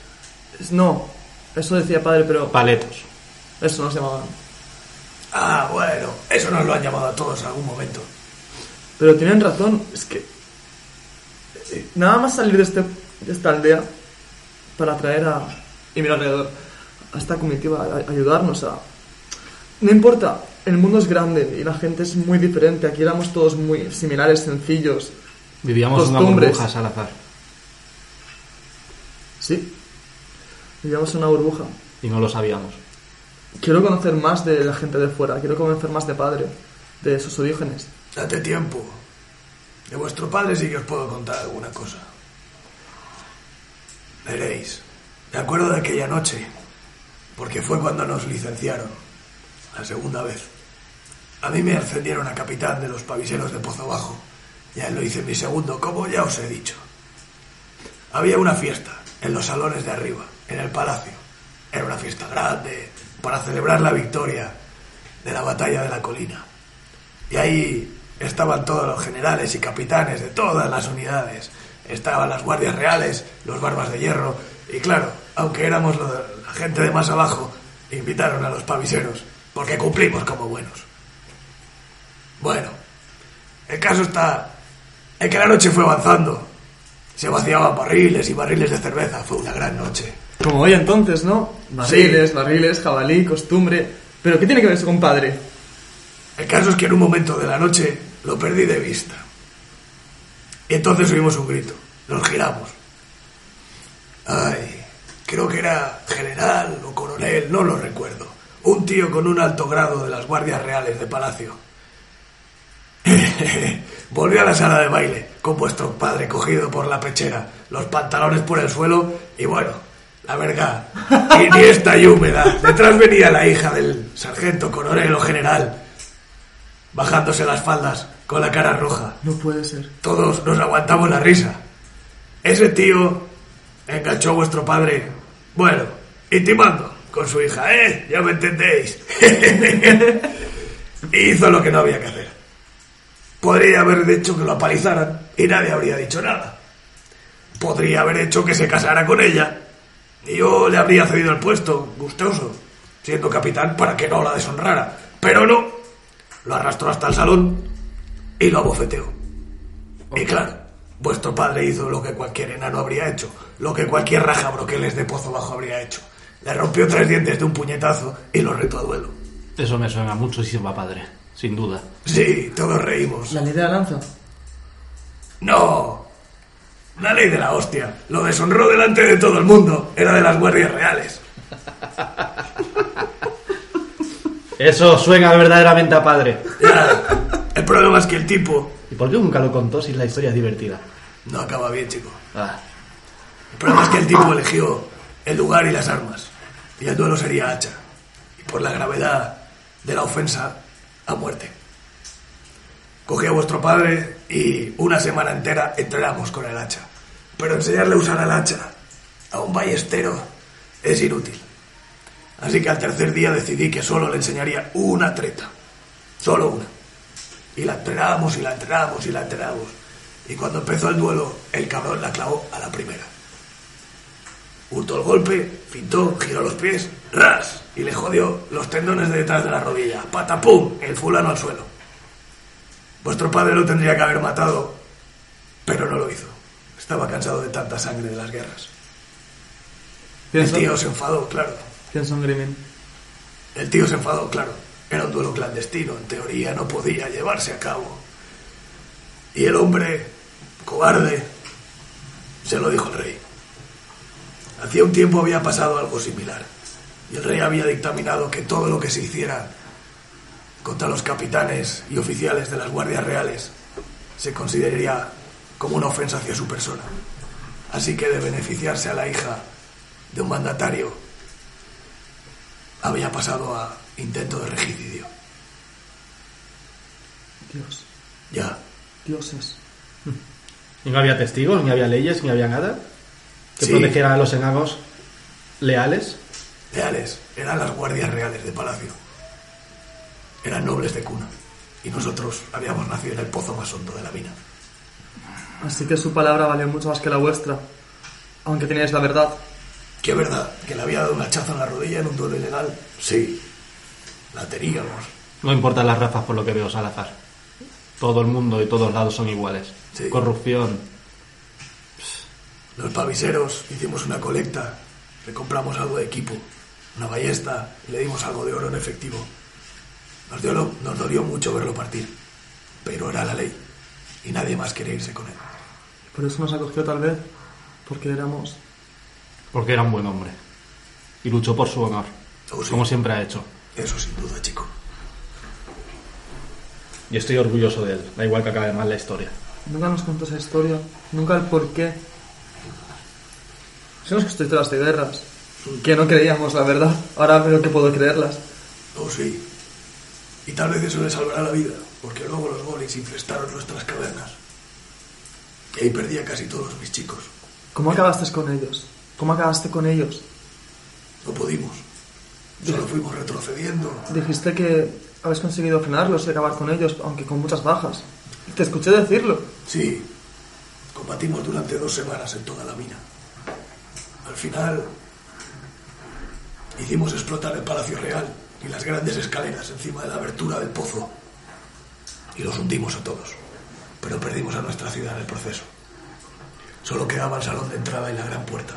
No, eso decía padre, pero. Paletos. Eso nos llamaban. Ah, bueno, eso nos lo han llamado a todos en algún momento. Pero tienen razón, es que. eh, Nada más salir de, este, de esta aldea para traer a. Y mira alrededor. A esta comitiva, a, a ayudarnos a. No importa, el mundo es grande y la gente es muy diferente. Aquí éramos todos muy similares, sencillos. Vivíamos una Costumbres. burbuja, Salazar. Sí. Vivíamos en una burbuja. Y no lo sabíamos. Quiero conocer más de la gente de fuera. Quiero conocer más de padre. De sus orígenes. Date tiempo. De vuestro padre sí que os puedo contar alguna cosa. Veréis. Me acuerdo de aquella noche, porque fue cuando nos licenciaron, la segunda vez. A mí me ascendieron a capitán de los paviseros de Pozo Bajo. Ya lo hice en mi segundo, como ya os he dicho. Había una fiesta en los salones de arriba, en el palacio. Era una fiesta grande para celebrar la victoria de la batalla de la colina. Y ahí estaban todos los generales y capitanes de todas las unidades. Estaban las guardias reales, los barbas de hierro. Y claro, aunque éramos la gente de más abajo, invitaron a los paviseros, porque cumplimos como buenos. Bueno, el caso está en que la noche fue avanzando. Se vaciaban barriles y barriles de cerveza. Fue una gran noche. Como hoy entonces, ¿no? Barriles, barriles, jabalí, costumbre. ¿Pero qué tiene que ver eso con padre? El caso es que en un momento de la noche lo perdí de vista. Y entonces oímos un grito. Nos giramos. Ay, creo que era general o coronel, no lo recuerdo. Un tío con un alto grado de las guardias reales de palacio. (laughs) Volvió a la sala de baile con vuestro padre cogido por la pechera, los pantalones por el suelo y bueno, la verdad, iniesta y húmeda. Detrás venía la hija del sargento, coronel o general, bajándose las faldas con la cara roja. No puede ser. Todos nos aguantamos la risa. Ese tío enganchó a vuestro padre, bueno, intimando con su hija, ¿eh? Ya me entendéis. (laughs) y hizo lo que no había que hacer. Podría haber hecho que lo apalizaran y nadie habría dicho nada. Podría haber hecho que se casara con ella y yo le habría cedido el puesto, gustoso, siendo capitán para que no la deshonrara. Pero no, lo arrastró hasta el salón y lo abofeteó. Y claro, vuestro padre hizo lo que cualquier enano habría hecho, lo que cualquier raja broqueles de pozo bajo habría hecho. Le rompió tres dientes de un puñetazo y lo retó a duelo. Eso me suena muchísimo a padre, sin duda. Sí, todos reímos. La la lanza. No. Una ley de la hostia. Lo deshonró delante de todo el mundo. Era de las guardias reales. Eso suena verdaderamente a padre. Ya. El problema es que el tipo ¿Y por qué nunca lo contó si la historia es divertida? no acaba bien, chico. Ah, El problema es que el tipo eligió el lugar y las armas. Y el duelo sería hacha. Y por la gravedad de la ofensa, a muerte. Cogí a vuestro padre y una semana entera entrenamos con el hacha. Pero enseñarle a usar el hacha a un ballestero es inútil. Así que al tercer día decidí que solo le enseñaría una treta. Solo una. Y la entrenábamos y la entrenábamos y la entrenábamos. Y cuando empezó el duelo, el cabrón la clavó a la primera. Hurtó el golpe, pintó, giró los pies, ras, y le jodió los tendones de detrás de la rodilla. Patapum, el fulano al suelo. Vuestro padre lo tendría que haber matado, pero no lo hizo. Estaba cansado de tanta sangre de las guerras. ¿Quién El tío se enfadó, claro. El tío se enfadó, claro. Era un duelo clandestino, en teoría no podía llevarse a cabo. Y el hombre, cobarde, se lo dijo al rey. Hacía un tiempo había pasado algo similar. Y el rey había dictaminado que todo lo que se hiciera contra los capitanes y oficiales de las guardias reales se consideraría como una ofensa hacia su persona. Así que de beneficiarse a la hija de un mandatario había pasado a intento de regicidio. Dios, Ya, dioses. ¿Y no había testigos, ni había leyes, ni había nada? Que Sí. protegieran a los enanos leales. leales, eran las guardias reales de palacio. Eran nobles de cuna. Y nosotros habíamos nacido en el pozo más hondo de la mina. Así que su palabra valió mucho más que la vuestra. Aunque teníais la verdad. ¿Qué verdad? ¿Que le había dado un hachazo en la rodilla en un duelo ilegal? Sí, la teníamos. No importan las razas por lo que veo, Salazar. Todo el mundo y todos lados son iguales. Sí. Corrupción. Los paviseros hicimos una colecta, le compramos algo de equipo, una ballesta y le dimos algo de oro en efectivo. Nos, dio lo- nos dolió mucho verlo partir, pero era la ley y nadie más quería irse con él. Por eso nos acogió tal vez. Porque éramos... Porque era un buen hombre. Y luchó por su honor. Oh, sí. Como siempre ha hecho. Eso sin duda, chico. Y estoy orgulloso de él. Da igual que acabe mal la historia. Nunca nos contó esa historia. Nunca el por qué. Son las historias de guerras. Que no creíamos, la verdad. Ahora veo que puedo creerlas. Oh, sí. Y tal vez eso le salvará la vida, porque luego los golis infestaron nuestras cavernas. Y ahí perdí a casi todos mis chicos. ¿Cómo acabaste con ellos? ¿Cómo acabaste con ellos? No pudimos. Solo fuimos retrocediendo. Dijiste que habéis conseguido frenarlos y acabar con ellos, aunque con muchas bajas. Te escuché decirlo. Sí, combatimos durante dos semanas en toda la mina. Al final, hicimos explotar el Palacio Real y las grandes escaleras encima de la abertura del pozo. Y los hundimos a todos. Pero perdimos a nuestra ciudad en el proceso. Solo quedaba el salón de entrada y la gran puerta.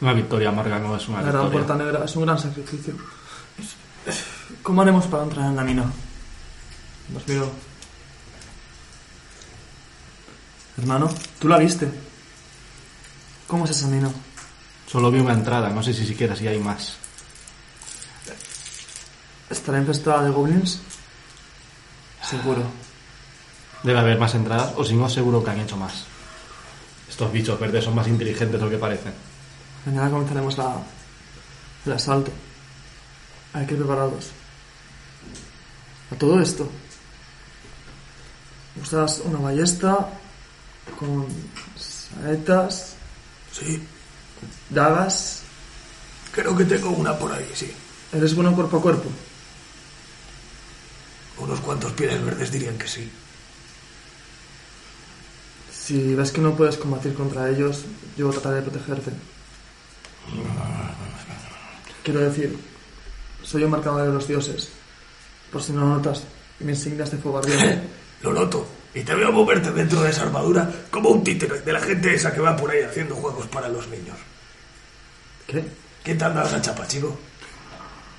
Una victoria amarga no es una La gran victoria. puerta negra es un gran sacrificio. ¿Cómo haremos para entrar en la mina? Nos miro. Hermano, tú la viste. ¿Cómo es esa mina? Solo vi una entrada, no sé si siquiera si hay más. ¿Estará infestada de goblins? Seguro. Debe haber más entradas, o si no, seguro que han hecho más. Estos bichos verdes son más inteligentes de lo que parecen. Mañana comenzaremos la, el asalto. Hay que ir preparados. A todo esto. Usas una ballesta con saetas, Sí, dagas. creo que tengo una por ahí, sí. ¿Eres bueno cuerpo a cuerpo? Unos cuantos pieles verdes dirían que sí. Si ves que no puedes combatir contra ellos, yo trataré de protegerte. Quiero decir, soy un marcador de los dioses. Por si no lo notas, mi insignia es de fuego ardiente. (laughs) Lo noto. Y te veo moverte dentro de esa armadura como un títere de la gente esa que va por ahí haciendo juegos para los niños. ¿Qué? ¿Qué te han dado esa chapa, chico?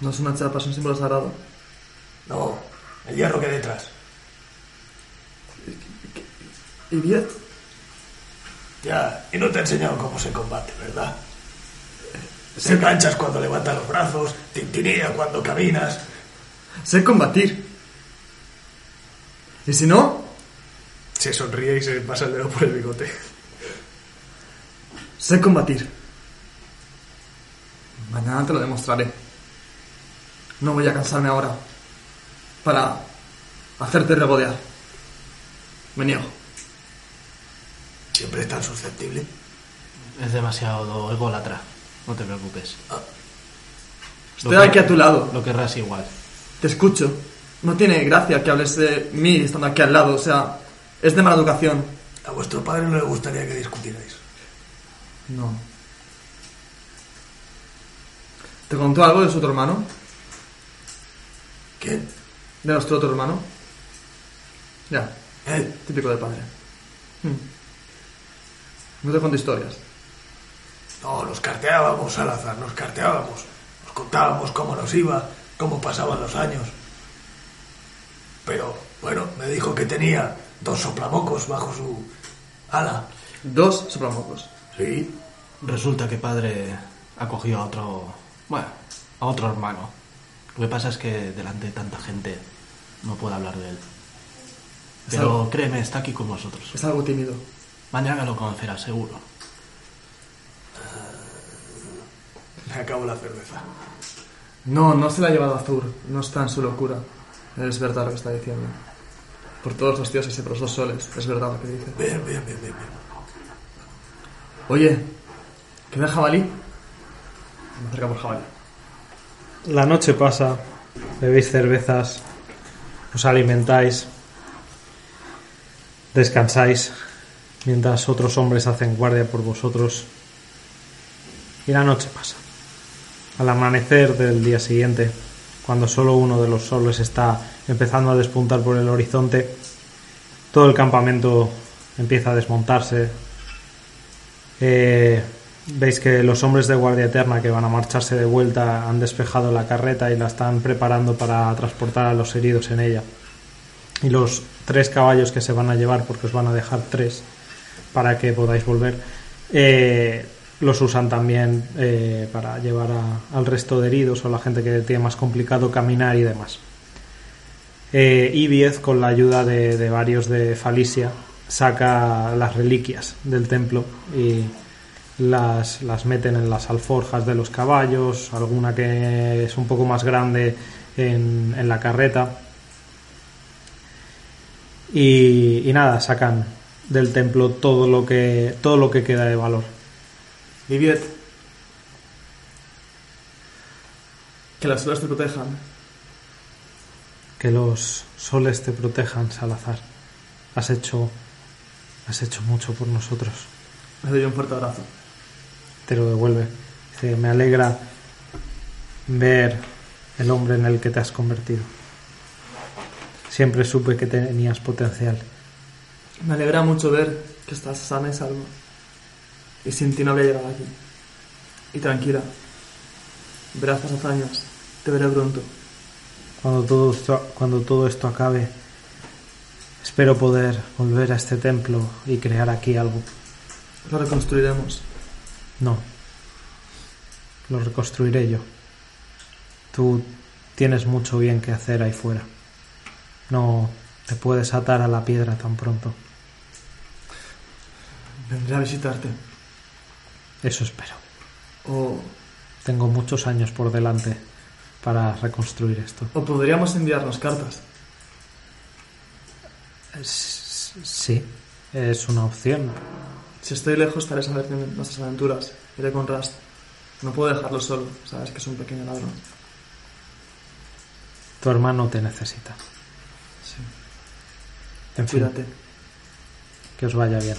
No es una chapa, es un símbolo sagrado. No, el hierro que hay detrás. ¿Y Viet? Ya, y no te he enseñado cómo se combate, ¿verdad? Se enganchas cuando levantas los brazos, tintinea cuando caminas. Sé combatir. ¿Y si no? Se sonríe y se pasa el dedo por el bigote. Sé combatir. Mañana te lo demostraré. No voy a cansarme ahora para hacerte regodear. Me niego. Siempre es tan susceptible. Es demasiado ególatra. No te preocupes. Estoy Lo que- aquí a tu lado. Lo querrás igual. Te escucho. No tiene gracia que hables de mí estando aquí al lado. O sea, es de mala educación. A vuestro padre no le gustaría que discutierais. No. ¿Te contó algo de su otro hermano? ¿Quién? ¿De nuestro otro hermano? Ya, típico de padre. Hmm. No te cuento historias. No, nos carteábamos al azar, nos carteábamos. Nos contábamos cómo nos iba, cómo pasaban los años. Pero, bueno, me dijo que tenía dos soplamocos bajo su ala. Dos soplamocos. Sí, Resulta que padre ha cogido a otro. Bueno, a otro hermano. Lo que pasa es que delante de tanta gente no puedo hablar de él. Es Pero algo- créeme, está aquí con nosotros. Es algo tímido. Mañana lo conocerás, seguro. Me acabo la cerveza. No, no se la ha llevado Azur. No está en su locura. Es verdad lo que está diciendo. Por todos los dioses y por los dos soles. Es verdad lo que dice. bien, bien, bien, bien. bien. Oye, ¿que ve jabalí? Me acerca por jabalí. La noche pasa, bebéis cervezas, os alimentáis, descansáis, mientras otros hombres hacen guardia por vosotros. Y la noche pasa. Al amanecer del día siguiente, cuando solo uno de los soles está empezando a despuntar por el horizonte, todo el campamento empieza a desmontarse. Eh, Veis que los hombres de Guardia Eterna que van a marcharse de vuelta han despejado la carreta y la están preparando para transportar a los heridos en ella. Y los tres caballos que se van a llevar, porque os van a dejar tres para que podáis volver, eh, los usan también eh, para llevar a- al resto de heridos o la gente que tiene más complicado caminar y demás. Eh, Ibiez, con la ayuda de, de varios de Falicia, saca las reliquias del templo y las, las meten en las alforjas de los caballos, alguna que es un poco más grande en, en la carreta. Y, y nada, sacan del templo todo lo que todo lo que queda de valor. Viviet. Que las solas te protejan. Que los soles te protejan, Salazar. Has hecho has hecho mucho por nosotros. Le doy un fuerte abrazo. Te lo devuelve. Dice, me alegra ver el hombre en el que te has convertido. Siempre supe que tenías potencial. Me alegra mucho ver que estás sana y salva. Y sin ti no habría llegado aquí. Y tranquila. Verás hazañas. Te veré pronto. Cuando todo esto, cuando todo esto acabe, espero poder volver a este templo y crear aquí algo. Lo reconstruiremos. No, lo reconstruiré yo. Tú tienes mucho bien que hacer ahí fuera. No te puedes atar a la piedra tan pronto. Vendré a visitarte. Eso espero. O, Tengo muchos años por delante para reconstruir esto. o podríamos enviarnos cartas. Sí, es una opción. Si estoy lejos, estaré saber de nuestras aventuras. Iré con Rast. No puedo dejarlo solo. Sabes que es un pequeño ladrón. Tu hermano te necesita. Sí. En fin, Cuídate. que os vaya bien.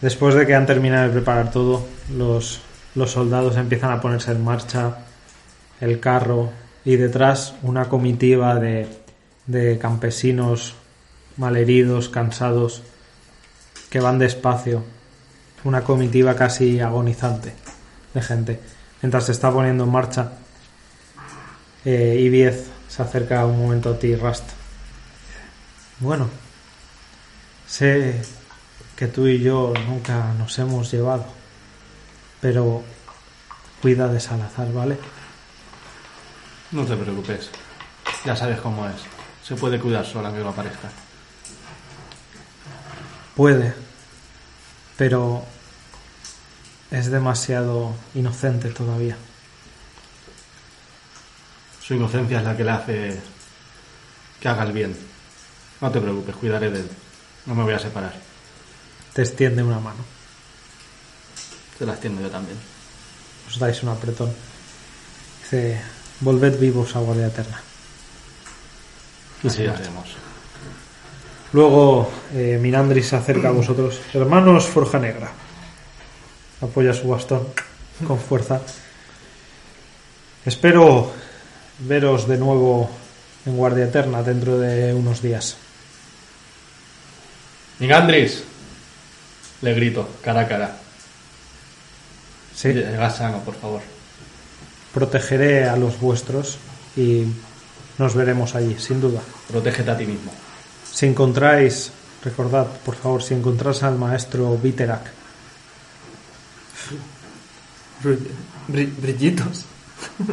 Después de que han terminado de preparar todo, los, los soldados empiezan a ponerse en marcha, el carro y detrás una comitiva de, de campesinos malheridos, cansados, que van despacio. Una comitiva casi agonizante de gente. Mientras se está poniendo en marcha, eh, Ibiez se acerca un momento a ti, Rast. Bueno, sé, que tú y yo nunca nos hemos llevado. Pero cuida de Salazar, ¿vale? No te preocupes. Ya sabes cómo es. Se puede cuidar sola que lo aparezca. Puede, pero es demasiado inocente todavía. Su inocencia es la que le hace que haga el bien. No te preocupes, cuidaré de él. No me voy a separar. Te extiende una mano. Te la extiendo yo también. Os dais un apretón. Dice, volved vivos a Guardia Eterna. Así haremos. Luego eh, Minandris se acerca a vosotros. Hermanos Forja Negra. Apoya su bastón con fuerza. Espero veros de nuevo en Guardia Eterna dentro de unos días. Nigandris. Le grito, cara a cara. Sí, Llega sano, por favor. protegeré a los vuestros y nos veremos allí, sin duda. Protégete a ti mismo. Si encontráis, recordad, por favor, si encontráis al maestro brill- Brillitos.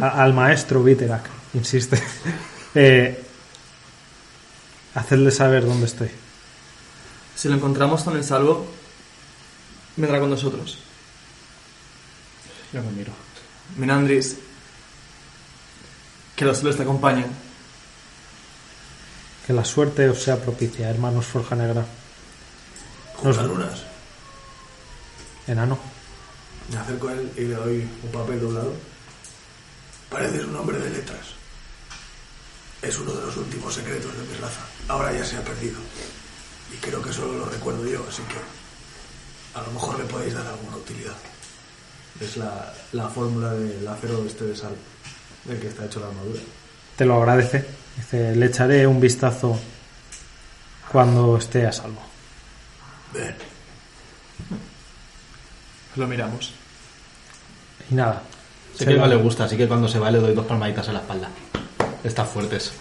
a- al maestro Viterak, insiste, (laughs) eh, hacedle saber dónde estoy. Si lo encontramos con el salvo, vendrá con nosotros. Yo me miro. Minandris, que los celos te acompañen. Que la suerte os sea propicia, hermanos Forja Negra. Nos- lunas. Enano, Me acerco a él y le doy un papel doblado. Pareces un hombre de letras. Es uno de los últimos secretos de mi raza. Ahora ya se ha perdido. Y creo que solo lo recuerdo yo, así que a lo mejor le podéis dar alguna utilidad. Es la, la fórmula del acero este de sal, del que está hecho la armadura. te lo agradece. Dice, le echaré un vistazo cuando esté a salvo. Ven, Lo miramos. Y nada. Sé que no le gusta, así que cuando se va le doy dos palmaditas en la espalda. Estas fuertes.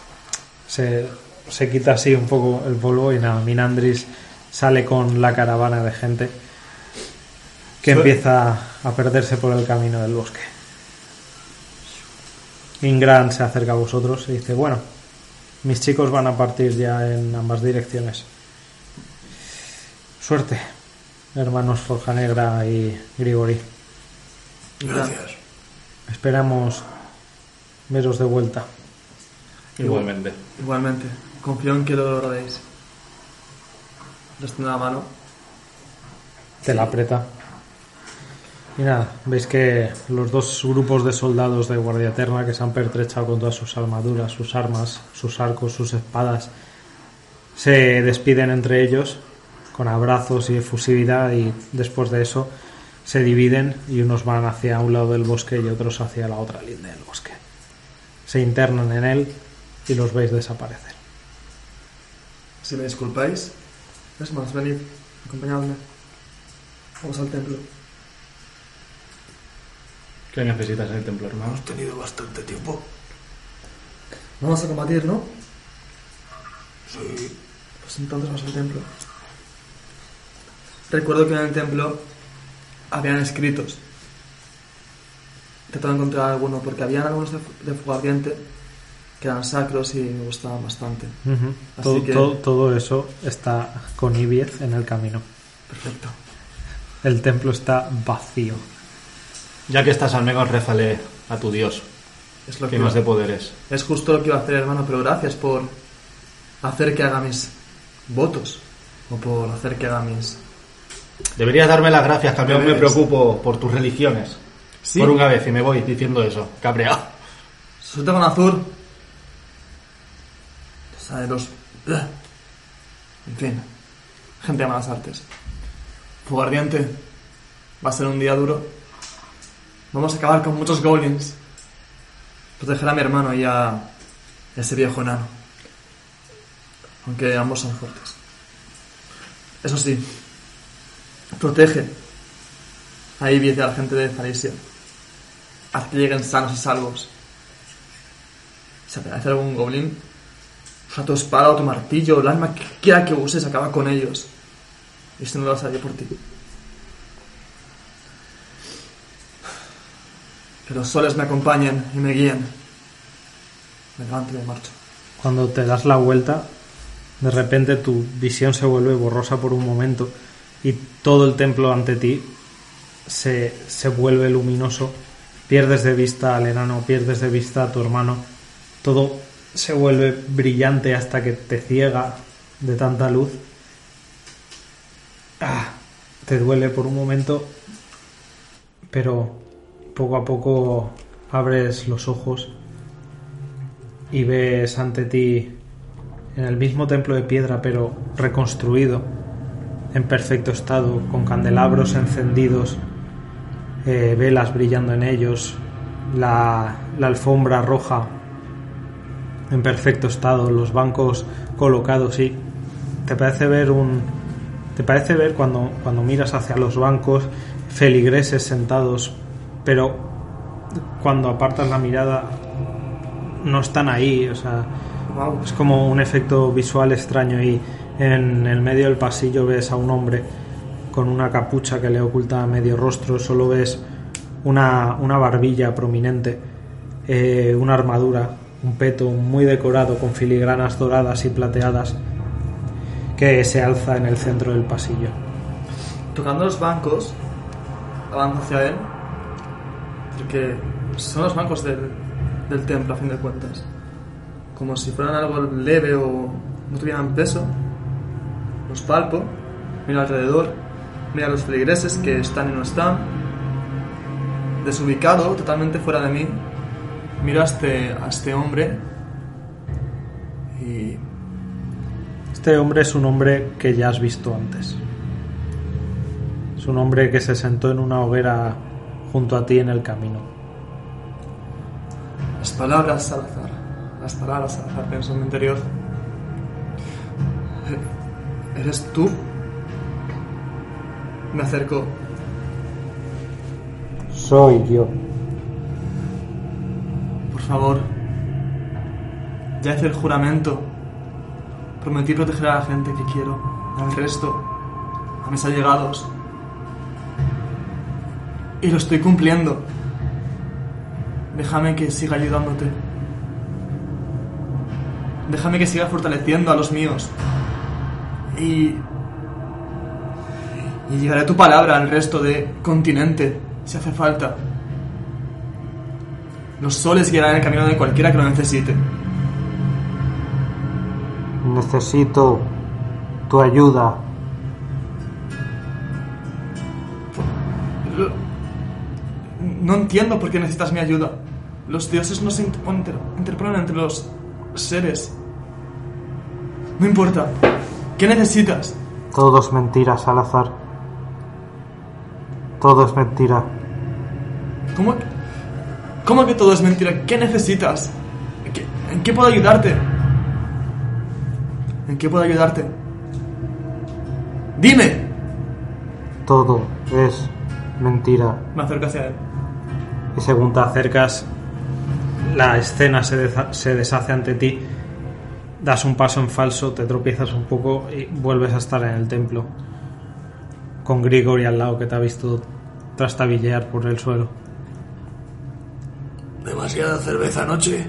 se, se quita así un poco el polvo y nada, Minandris sale con la caravana de gente que empieza a perderse por el camino del bosque. Ingran se acerca a vosotros y dice, bueno, mis chicos van a partir ya en ambas direcciones. Suerte, hermanos Forja Negra y Grigori. gracias. Esperamos veros de vuelta. Igualmente. Igualmente, confío en que lo lograréis. Les tengo la mano. te la aprieta. Y nada, veis que los dos grupos de soldados de Guardia Eterna que se han pertrechado con todas sus armaduras, sus armas, sus arcos, sus espadas, se despiden entre ellos con abrazos y efusividad y después de eso se dividen y unos van hacia un lado del bosque y otros hacia la otra línea del bosque. Se internan en él y los veis desaparecer. Si me disculpáis, es más, venid, acompañadme. Vamos al templo. ¿Qué necesitas en el templo, hermano? Hemos tenido bastante tiempo. Vamos a combatir, ¿no? Sí, Pues entonces vamos al templo. Recuerdo que en el templo habían escritos. Trataba de encontrar alguno, porque habían algunos de, de fuego ardiente que eran sacros y me gustaban bastante. Así Todo, que- todo- todo eso está con Ibiez en el camino. Perfecto. El templo está vacío. Ya que estás al menos rézale a tu Dios, Es lo que que nos dé poderes. Es justo lo que iba a hacer, hermano, pero gracias por hacer que haga mis votos. O por hacer que haga mis... Deberías darme las gracias, que me preocupo por tus religiones. Sí. Por una vez, y me voy diciendo eso, cabreado. Suelta con azul. Sabe los... En fin. Gente de malas artes. Ardiente. Va a ser un día duro. Vamos a acabar con muchos goblins. Proteger a mi hermano y a ese viejo enano. Aunque ambos son fuertes. Eso sí. Protege a y a la gente de Zarisia. Haz que lleguen sanos y salvos. Si aparece algún goblin, usa tu espada o tu martillo el arma que quiera que uses, acaba con ellos. Y si no lo haría por ti. Que los soles me acompañen y me guíen. Me levanto y me marcho. Cuando te das la vuelta, de repente tu visión se vuelve borrosa por un momento y todo el templo ante ti se, se vuelve luminoso. Pierdes de vista al enano, pierdes de vista a tu hermano. Todo se vuelve brillante hasta que te ciega de tanta luz. Ah, te duele por un momento, pero poco a poco abres los ojos y ves ante ti en el mismo templo de piedra pero reconstruido en perfecto estado con candelabros encendidos eh, velas brillando en ellos la, la alfombra roja en perfecto estado los bancos colocados y te parece ver un te parece ver cuando, cuando miras hacia los bancos feligreses sentados pero cuando apartas la mirada no están ahí, o sea, Wow. es como un efecto visual extraño y en el medio del pasillo ves a un hombre con una capucha que le oculta medio rostro, solo ves una, una barbilla prominente, eh, una armadura, un peto muy decorado con filigranas doradas y plateadas que se alza en el centro del pasillo. Tocando los bancos, avanzo hacia él. Porque son los bancos del, templo, a fin de cuentas. Como si fueran algo leve o no tuvieran peso. Los palpo, miro alrededor, miro a los feligreses que están y no están. Desubicado, totalmente fuera de mí, miro a este, a este hombre y Este hombre es un hombre que ya has visto antes. Es un hombre que se sentó en una hoguera junto a ti en el camino. Las palabras Salazar. Las palabras Salazar, pienso en mi interior. ¿Eres tú? Me acerco. Soy yo. Por favor. Ya hice el juramento. Prometí proteger a la gente que quiero. Al resto. A mis allegados. Y lo estoy cumpliendo. Déjame que siga ayudándote. Déjame que siga fortaleciendo a los míos. Y. Y llegaré a tu palabra al resto de continente, si hace falta. Los soles guiarán el camino de cualquiera que lo necesite. Necesito tu ayuda. No entiendo por qué necesitas mi ayuda. Los dioses no se interponen, interponen entre los seres. No importa. ¿Qué necesitas? Todo es mentira, Salazar. Todo es mentira. ¿Cómo, que- ¿Cómo que todo es mentira? ¿Qué necesitas? ¿En qué, en qué puedo ayudarte? ¿En qué puedo ayudarte? ¡Dime! Todo es mentira. Me acerco hacia él. Y según te acercas, la escena se, deza- se deshace ante ti. Das un paso en falso, te tropiezas un poco y vuelves a estar en el templo. Con Grigori al lado que te ha visto trastabillear por el suelo. ¿Demasiada cerveza anoche?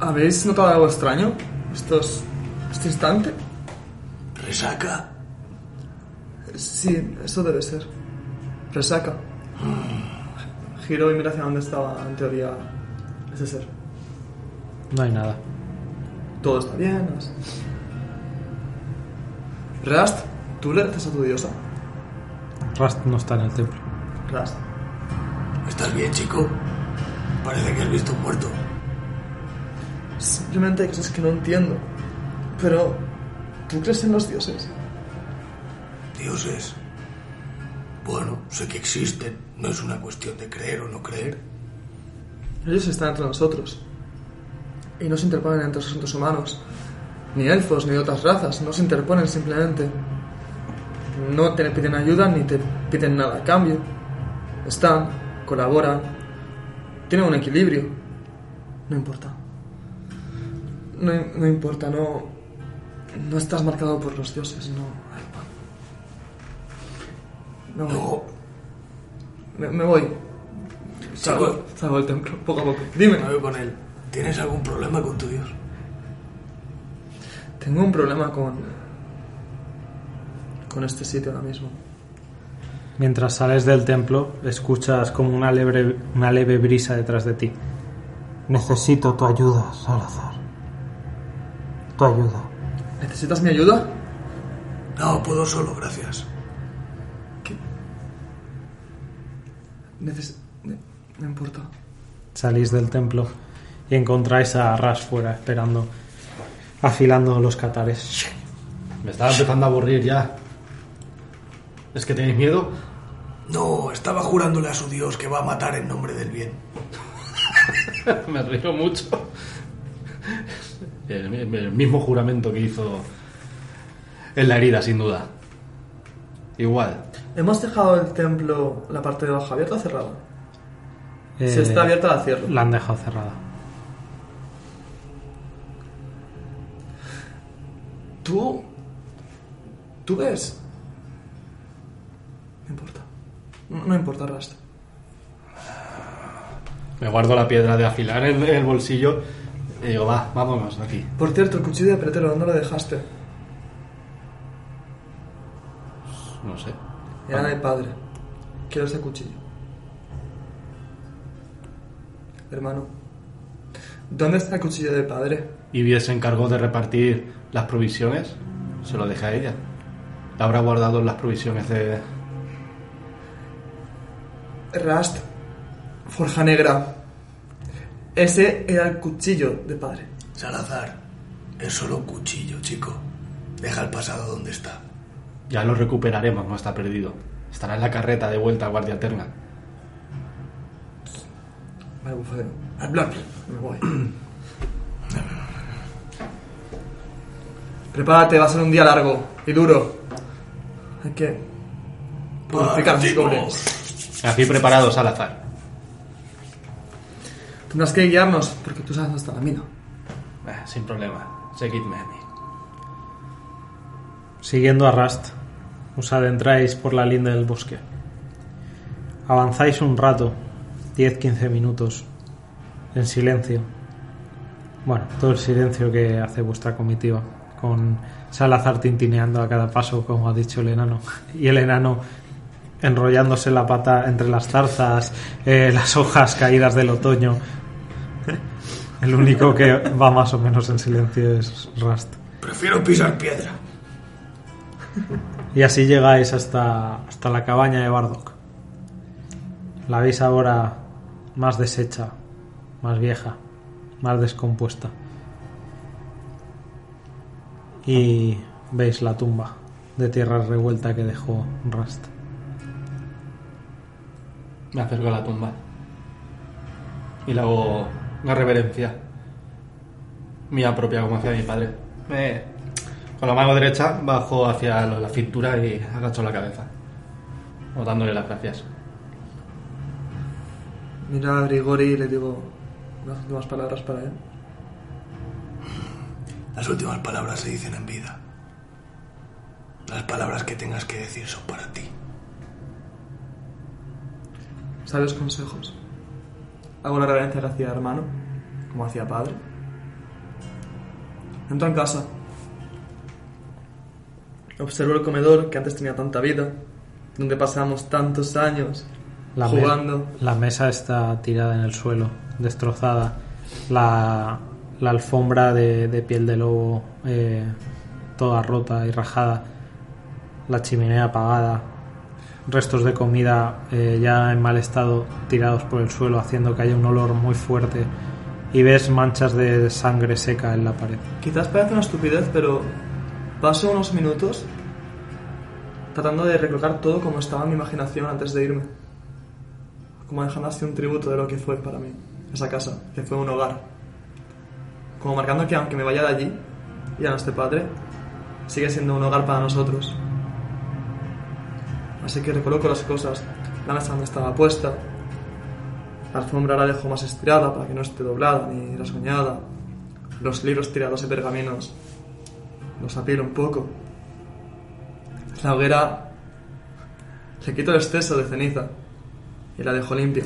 ¿Habéis notado algo extraño? Estos, este instante. ¿Resaca? Sí, eso debe ser. Resaca. Giro y mira hacia donde estaba, en teoría, ese ser. No hay nada. Todo está bien. es- Rast, ¿tú le rezas a tu diosa? Rast no está en el templo. Rast. ¿Estás bien, chico? Parece que has visto un muerto. Simplemente hay cosas que no entiendo. Pero, ¿tú crees en los dioses? Dioses. Bueno, sé que existen. No es una cuestión de creer o no creer. Ellos están entre nosotros. Y no se interponen entre los asuntos humanos. Ni elfos, ni otras razas. No se interponen simplemente. No te piden ayuda ni te piden nada a cambio. Están, colaboran, tienen un equilibrio. No importa. No, no importa, no. No estás marcado por los dioses, no, Alba. Me voy. No, Me, me voy. Salgo, salgo del templo, poco a poco. Dime. me voy con él. ¿Tienes algún problema con tu dios? Tengo un problema con. con este sitio ahora mismo. Mientras sales del templo, escuchas como una leve, una leve brisa detrás de ti. Necesito tu ayuda, Salazar. Tu ayuda. ¿Necesitas mi ayuda? No, puedo solo, gracias. Neces ne- no importa. Salís del templo y encontráis a Ras fuera esperando, afilando los catares. Me estaba empezando a aburrir ya. ¿Es que tenéis miedo? No, estaba jurándole a su dios que va a matar en nombre del bien. (laughs) Me río mucho. El, el mismo juramento que hizo en la herida, sin duda. Igual. ¿Hemos dejado el templo, la parte de abajo abierta o cerrada? si Eh, está abierta, la cierro. La han dejado cerrada. ¿Tú? ¿Tú ves? No importa. No, no importa, Rast. Me guardo la piedra de afilar en el bolsillo y digo, va, vámonos de aquí. Por cierto, el cuchillo de pretero, ¿dónde lo dejaste? No sé. Era de padre. Quiero ese cuchillo. Hermano. ¿Dónde está el cuchillo de padre? Y se encargó de repartir las provisiones. Se lo dejé a ella. La habrá guardado en las provisiones de... Rast. Forja negra. Ese era el cuchillo de padre. Salazar, es solo un cuchillo, chico. Deja el pasado donde está. Ya lo recuperaremos, no está perdido. Estará en la carreta de vuelta a Guardia Eterna. Vale, bufadero. Hablar. Me voy. Prepárate, va a ser un día largo y duro. Hay que purificar mis goblins. Aquí preparado, Salazar. Tendrás que guiarnos porque tú sabes dónde está la mina. Eh, sin problema. Seguidme a mí. Siguiendo a Rast, os adentráis por la linda del bosque. Avanzáis un rato, 10-15 minutos, en silencio. Bueno, todo el silencio que hace vuestra comitiva, con Salazar tintineando a cada paso, como ha dicho el enano, y el enano enrollándose la pata entre las zarzas, eh, las hojas caídas del otoño. El único que va más o menos en silencio es Rast. Prefiero pisar piedra. Y así llegáis hasta, hasta la cabaña de Bardock. La veis ahora más deshecha, más vieja, más descompuesta. Y veis la tumba de tierra revuelta que dejó Rast. Me acerco a la tumba. Y le hago una reverencia. Mía propia, como hacía mi padre. Me- con la mano derecha bajo hacia la cintura y agacho la cabeza. O dándole las gracias. Mira a Grigori y le digo unas últimas palabras para él. Las últimas palabras se dicen en vida. Las palabras que tengas que decir son para ti. Sabios consejos. Hago la reverencia que hacía hermano, como hacía padre. Entro en casa. Observo el comedor que antes tenía tanta vida, donde pasamos tantos años La, me- jugando. la mesa está tirada en el suelo, destrozada. La, la alfombra de, de piel de lobo eh, toda rota y rajada. La chimenea apagada. Restos de comida eh, ya en mal estado tirados por el suelo, haciendo que haya un olor muy fuerte. Y ves manchas de sangre seca en la pared. Quizás parece una estupidez, pero paso unos minutos tratando de recolocar todo como estaba en mi imaginación antes de irme. Como dejando así un tributo de lo que fue para mí, esa casa, que fue un hogar. Como marcando que aunque me vaya de allí, y a este padre, sigue siendo un hogar para nosotros. Así que recoloco las cosas, la mesa donde estaba puesta, la alfombra la dejo más estirada para que no esté doblada ni rasguñada, los libros tirados y pergaminos los apilo un poco. La hoguera le quito el exceso de ceniza y la dejo limpia.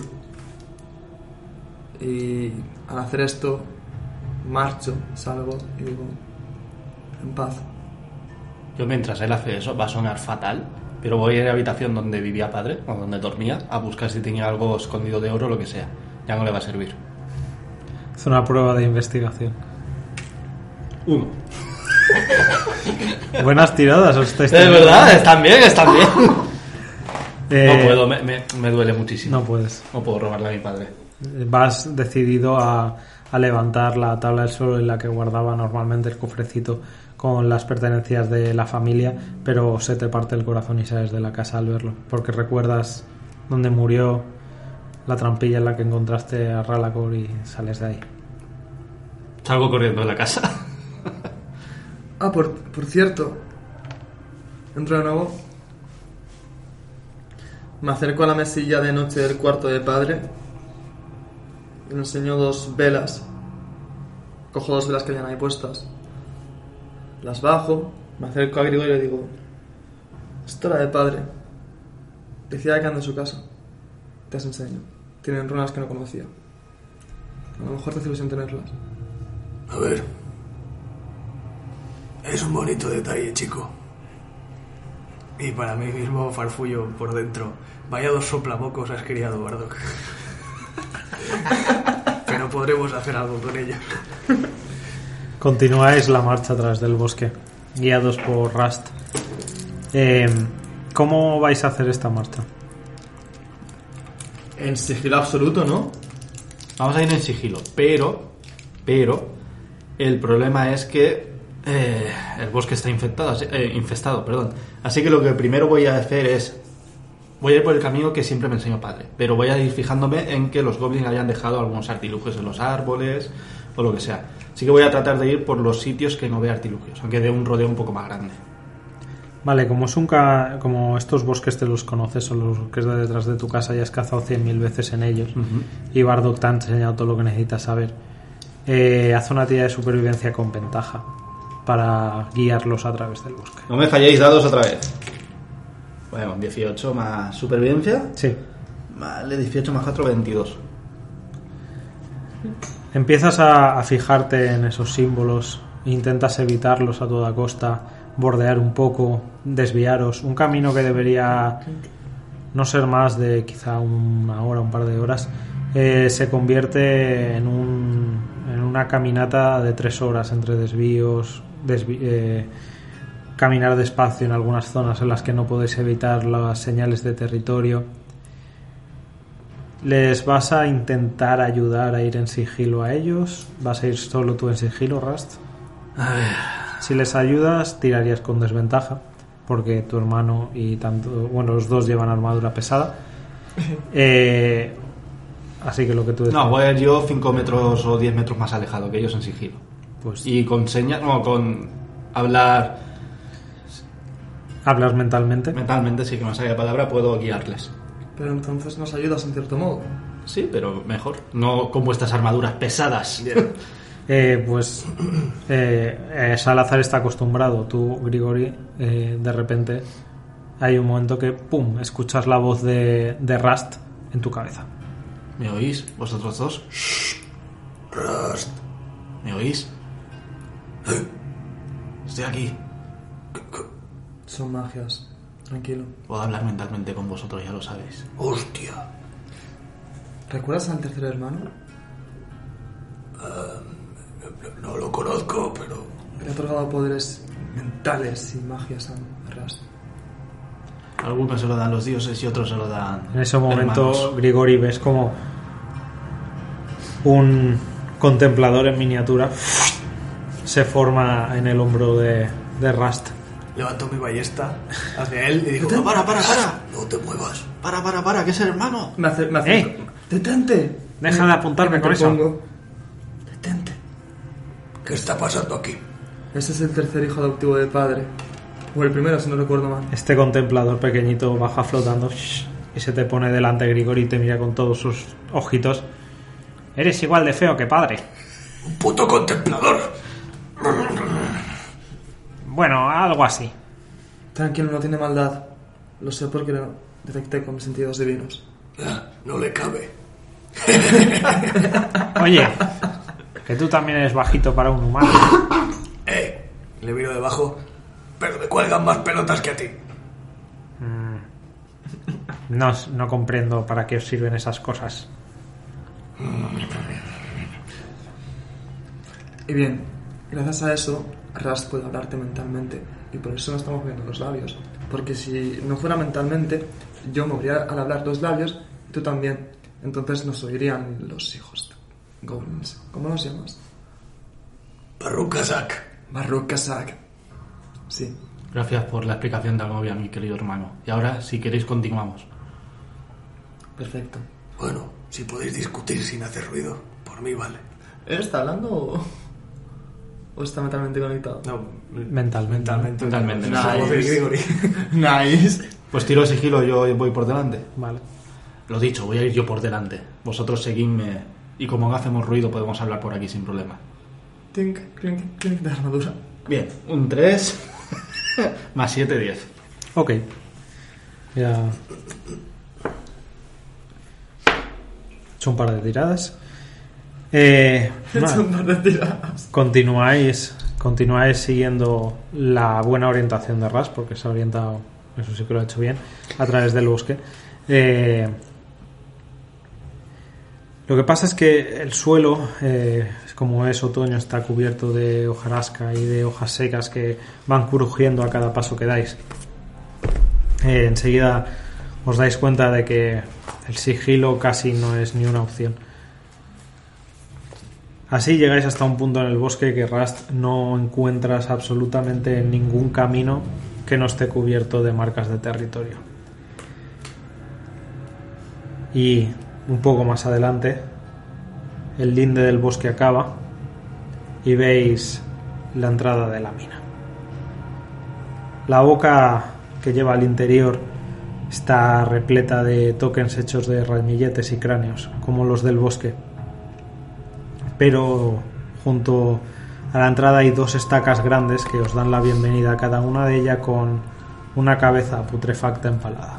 Y al hacer esto, marcho, salgo y digo, en paz. Yo mientras él hace eso, va a sonar fatal, pero voy a la habitación donde vivía padre, o donde dormía, a buscar si tenía algo escondido de oro o lo que sea. Ya no le va a servir. Es una prueba de investigación. Uno. (laughs) Buenas tiradas os estáis Es verdad, están bien, están bien. (laughs) Eh, No puedo, me, me- me duele muchísimo. No puedes. No puedo robarle a mi padre. Vas decidido a, a levantar la tabla del suelo en la que guardaba normalmente el cofrecito con las pertenencias de la familia, pero se te parte el corazón y sales de la casa al verlo, porque recuerdas dónde murió la trampilla en la que encontraste a Ralacor y sales de ahí. Salgo corriendo de la casa. Ah, por, por cierto, entro de nuevo. Me acerco a la mesilla de noche del cuarto de padre le enseño dos velas. Cojo dos velas que hayan ahí puestas. Las bajo, me acerco a Grigorio y le digo: Esto era de padre. Decía que anda en su casa. Te las enseño. Tienen runas que no conocía. A lo mejor te hace ilusión tenerlas. A ver. Es un bonito detalle, chico. Y para mí mismo farfullo por dentro. Vaya dos soplamocos has criado, Bardock. (laughs) Pero podremos hacer algo con ella. Continuáis la marcha a través del bosque, guiados por Rust. Eh, ¿Cómo vais a hacer esta marcha? En sigilo absoluto, ¿no? Vamos a ir en sigilo, pero, pero, el problema es que eh, el bosque está infectado, eh, infestado, perdón. Así que lo que primero voy a hacer es, voy a ir por el camino que siempre me enseñó padre, pero voy a ir fijándome en que los goblins hayan dejado algunos artilugios en los árboles o lo que sea. Así que voy a tratar de ir por los sitios que no vea artilugios, aunque dé un rodeo un poco más grande. Vale, como, es un ca- como estos bosques te los conoces, son los bosques de detrás de tu casa y has cazado cien mil veces en ellos, y Bardock te ha enseñado todo lo que necesitas saber, eh, haz una tira de supervivencia con ventaja para guiarlos a través del bosque. No me falléis dados otra vez. Bueno, 18 más supervivencia. Sí. Vale, 18 más 4, 22. Empiezas a, a fijarte en esos símbolos, intentas evitarlos a toda costa, bordear un poco, desviaros. Un camino que debería no ser más de quizá una hora, un par de horas, eh, se convierte en, un, en una caminata de tres horas entre desvíos, eh, caminar despacio en algunas zonas en las que no podéis evitar las señales de territorio. ¿Les vas a intentar ayudar a ir en sigilo a ellos? ¿Vas a ir solo tú en sigilo, Rust? Si les ayudas, tirarías con desventaja, porque tu hermano y tanto, bueno, los dos llevan armadura pesada. (laughs) Eh, así que lo que tú No, voy a ir yo 5 metros o 10 metros más alejado que ellos en sigilo. Pues Y con señas, no, con hablar hablas mentalmente. mentalmente, sí que me sale la palabra, puedo guiarles. Pero entonces nos ayudas en cierto modo. Sí, pero mejor. No con vuestras armaduras pesadas. (laughs) Eh, pues eh, eh, Salazar está acostumbrado. Tú, Grigori, eh, de repente hay un momento que, ¡pum!, escuchas la voz de, de Rust en tu cabeza. ¿Me oís? ¿Vosotros dos? Rust. ¿Me oís? (gasps) Estoy aquí. Son magias. Tranquilo. Puedo hablar mentalmente con vosotros, ya lo sabéis. Hostia. ¿Recuerdas al tercer hermano? No, no lo conozco, pero. Le ha otorgado poderes mentales y magias a Ras. Algunos se lo dan los dioses y otros se lo dan. En ese momento, hermanos. Grigori, ves como un contemplador en miniatura se forma en el hombro de, de Rust. Levanto mi ballesta hacia él y digo: No, para, para, para. No te muevas. Para, para, para, que es el hermano. Me hace. Me hace ¡Eh! ¡Detente! Deja de apuntarme Me con eso. Detente. ¿Qué está pasando aquí? Ese es el tercer hijo adoptivo de padre. O el primero, si no recuerdo mal. Este contemplador pequeñito baja flotando y se te pone delante Grigori y te mira con todos sus ojitos. Eres igual de feo que padre. ¡Un puto contemplador! Bueno, algo así. Tranquilo, no tiene maldad. Lo sé porque lo detecté con mis sentidos divinos. Ah, no le cabe. (laughs) Oye, que tú también eres bajito para un humano. ¡Eh! Le miro debajo, pero me cuelgan más pelotas que a ti. No, no comprendo para qué os sirven esas cosas. Y bien, gracias a eso, Rast puede hablarte mentalmente. Y por eso no estamos viendo los labios. Porque si no fuera mentalmente, yo movería al hablar los labios y tú también. Entonces nos oirían los hijos de goblins. ¿Cómo los llamas? Barrucasac. Barrook Kazak. Sí. Gracias por la explicación de Algovia, mi querido hermano. Y ahora, si queréis, continuamos. Perfecto. Bueno, si podéis discutir sin hacer ruido, por mí vale. ¿Él está hablando o, o está mentalmente conectado? No, Mentalmente. mentalmente. Mentalmente. Grigori. (laughs) nice. Pues tiro sigilo, yo voy por delante. Vale. Lo dicho, voy a ir yo por delante. Vosotros seguidme y como no hacemos ruido podemos hablar por aquí sin problema. Tink, clink, clink de armadura. Bien, un 3 (laughs) más 7, 10. Ok. Ya. He hecho un par de tiradas. Eh, continuáis, continuáis siguiendo la buena orientación de Ras, porque se ha orientado, eso sí que lo ha hecho bien, a través del bosque. Eh, lo que pasa es que el suelo, eh, como es otoño, está cubierto de hojarasca y de hojas secas que van crujiendo a cada paso que dais. Eh, enseguida os dais cuenta de que el sigilo casi no es ni una opción. Así llegáis hasta un punto en el bosque que Rast no encuentras absolutamente ningún camino que no esté cubierto de marcas de territorio. Y un poco más adelante, el linde del bosque acaba y veis la entrada de la mina. La boca que lleva al interior está repleta de tokens hechos de ramilletes y cráneos, como los del bosque. Pero junto a la entrada hay dos estacas grandes que os dan la bienvenida, cada una de ellas con una cabeza putrefacta empalada.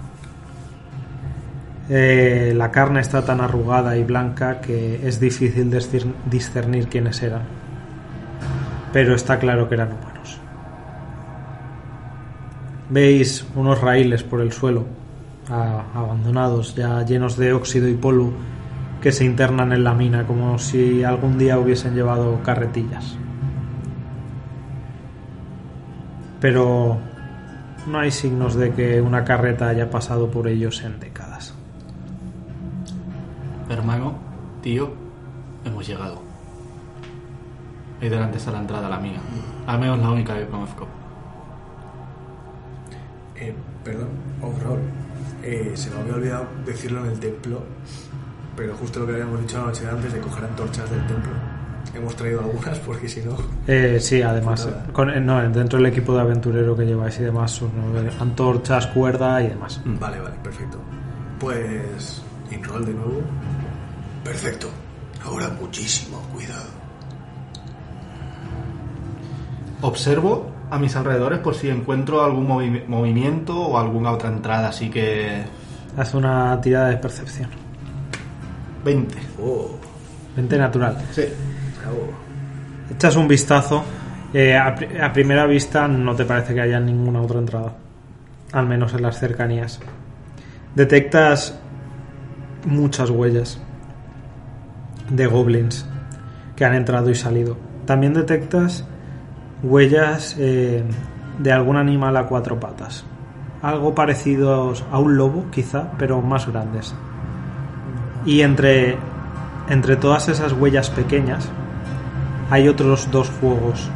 Eh, la carne está tan arrugada y blanca que es difícil discernir quiénes eran. Pero está claro que eran humanos. Veis unos raíles por el suelo, abandonados, ya llenos de óxido y polvo, que se internan en la mina como si algún día hubiesen llevado carretillas. Pero no hay signos de que una carreta haya pasado por ellos en décadas. Hermano, tío, hemos llegado. Ahí delante está la entrada a la mina. Al menos la única que conozco. Eh, perdón, overall. Eh, se me había olvidado decirlo en el templo, pero justo lo que habíamos dicho la noche antes de coger antorchas del templo. Hemos traído algunas porque si no. Eh, sí, además, con- eh, no, dentro del equipo de aventurero que lleváis y demás, son antorchas, cuerda y demás. Vale, vale, perfecto. Pues. Inroll de nuevo. Perfecto. Ahora muchísimo cuidado. Observo a mis alrededores por si encuentro algún movi- movimiento o alguna otra entrada, así que... Haz una tirada de percepción. 20. Oh, 20 natural. Sí. Echas un vistazo. eh, a, pri- a primera vista no te parece que haya ninguna otra entrada. Al menos en las cercanías. Detectas muchas huellas de goblins que han entrado y salido. También detectas huellas eh, de algún animal a cuatro patas. Algo parecidos a un lobo, quizá, pero más grandes. Y entre, entre todas esas huellas pequeñas hay otros dos fuegos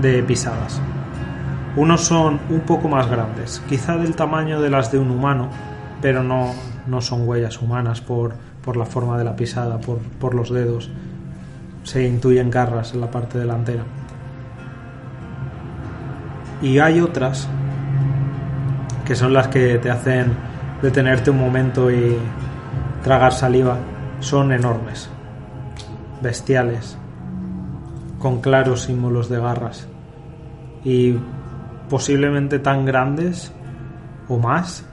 de pisadas. Unos son un poco más grandes, quizá del tamaño de las de un humano, pero no, no son huellas humanas por, por la forma de la pisada, por, por los dedos. Se intuyen garras en la parte delantera. Y hay otras que son las que te hacen detenerte un momento y tragar saliva. Son enormes, bestiales, con claros símbolos de garras y posiblemente tan grandes o más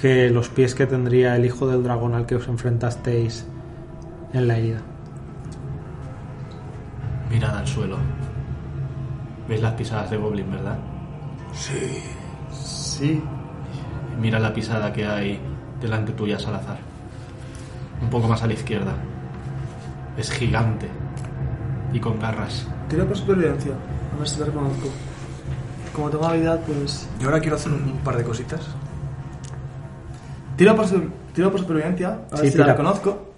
que los pies que tendría el hijo del dragón al que os enfrentasteis en la herida. Mirad al suelo. ¿Veis las pisadas de Goblin, verdad? Sí. Sí. Mira la pisada que hay delante tuya, Salazar. Un poco más a la izquierda. Es gigante. Y con garras. Tira por supervivencia. A ver si la reconozco. Como tengo habilidad, pues. Yo ahora quiero hacer un, un par de cositas. Tiro por, su- tiro por supervivencia. A ver Sí, si la tira. reconozco.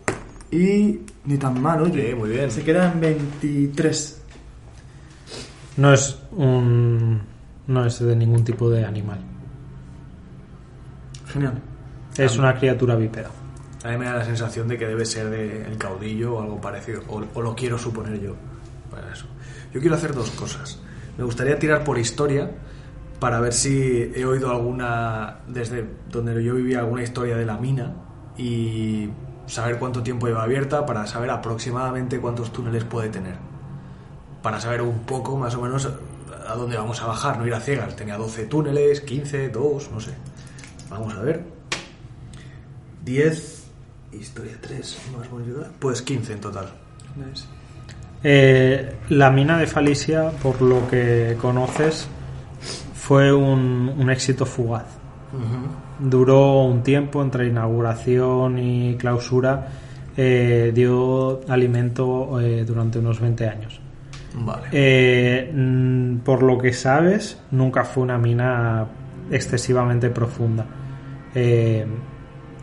Y. Ni tan mal, oye. Sí, muy bien. Se queda en 23. No es un. No es de ningún tipo de animal. Genial. Es una criatura bípeda. A mí me da la sensación de que debe ser de el caudillo o algo parecido. O, o lo quiero suponer yo. Para eso. Yo quiero hacer dos cosas. Me gustaría tirar por historia para ver si he oído alguna, desde donde yo vivía, alguna historia de la mina y saber cuánto tiempo lleva abierta para saber aproximadamente cuántos túneles puede tener. Para saber un poco más o menos a dónde vamos a bajar, no ir a ciegas. Tenía 12 túneles, 15, 2, no sé. Vamos a ver. 10, historia 3, más ayudar. Pues 15 en total. Nice. Eh, la mina de Falicia, por lo que conoces, fue un, un éxito fugaz. Duró un tiempo entre inauguración y clausura. eh, dio alimento eh, durante unos 20 años. Vale. Por lo que sabes, nunca fue una mina excesivamente profunda. Eh,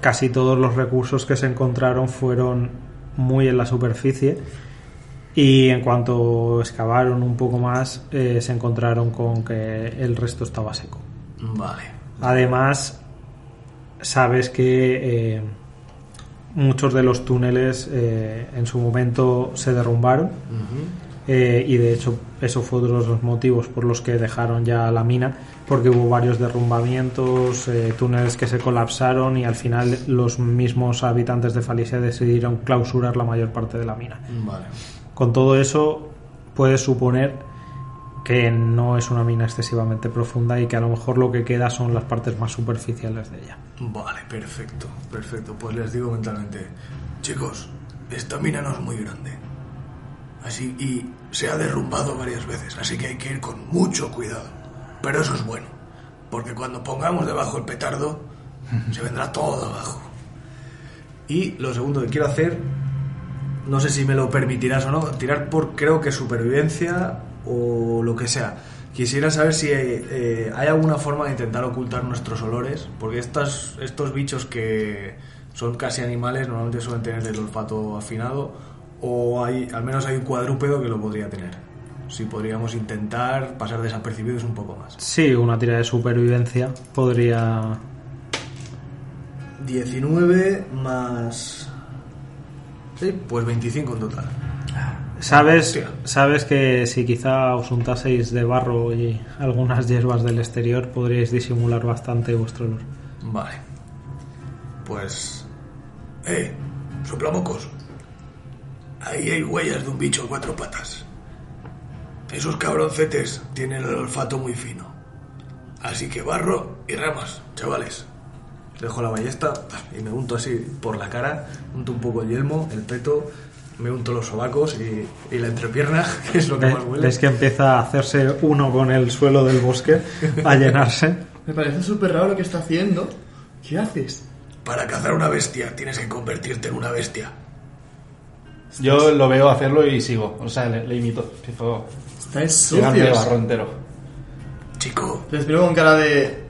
casi todos los recursos que se encontraron fueron muy en la superficie y en cuanto excavaron un poco más eh, se encontraron con que el resto estaba seco. Vale. Además, sabes que eh, muchos de los túneles eh, en su momento se derrumbaron y de hecho eso fue uno de los motivos por los que dejaron ya la mina porque hubo varios derrumbamientos, eh, túneles que se colapsaron y al final los mismos habitantes de Falicia decidieron clausurar la mayor parte de la mina. Vale. Con todo eso, puedes suponer que no es una mina excesivamente profunda y que a lo mejor lo que queda son las partes más superficiales de ella. Vale, perfecto. Perfecto. Pues les digo mentalmente. Chicos, esta mina no es muy grande. Así y se ha derrumbado varias veces, así que hay que ir con mucho cuidado. Pero eso es bueno, porque cuando pongamos debajo el petardo, se vendrá todo abajo. Y lo segundo que quiero hacer, no sé si me lo permitirás o no, tirar por creo que supervivencia o lo que sea. Quisiera saber si eh, hay alguna forma de intentar ocultar nuestros olores, porque estas, estos bichos que son casi animales normalmente suelen tener el olfato afinado, o hay, al menos hay un cuadrúpedo que lo podría tener. Si podríamos intentar pasar desapercibidos un poco más. Sí, una tira de supervivencia podría... 19 más... Sí, pues 25 en total. Sabes, Hostia. sabes que si quizá os untaseis de barro y algunas hierbas del exterior podríais disimular bastante vuestro olor. Vale. Pues... ¡Eh! Soplamocos. Ahí hay huellas de un bicho a cuatro patas. Esos cabroncetes tienen el olfato muy fino. Así que barro y ramas, chavales. Dejo la ballesta y me unto así por la cara, unto un poco el yelmo, el peto, me unto los sobacos y, y la entrepierna, (laughs) que es lo que más huele. Ves que empieza a hacerse uno con el suelo del bosque, a (laughs) llenarse. Me parece súper raro lo que está haciendo. ¿Qué haces? Para cazar una bestia tienes que convertirte en una bestia. Yo lo veo hacerlo y sigo. O sea, le, le imito. Empiezo Estáis sucios. barro entero. Chico, Les miro con cara de.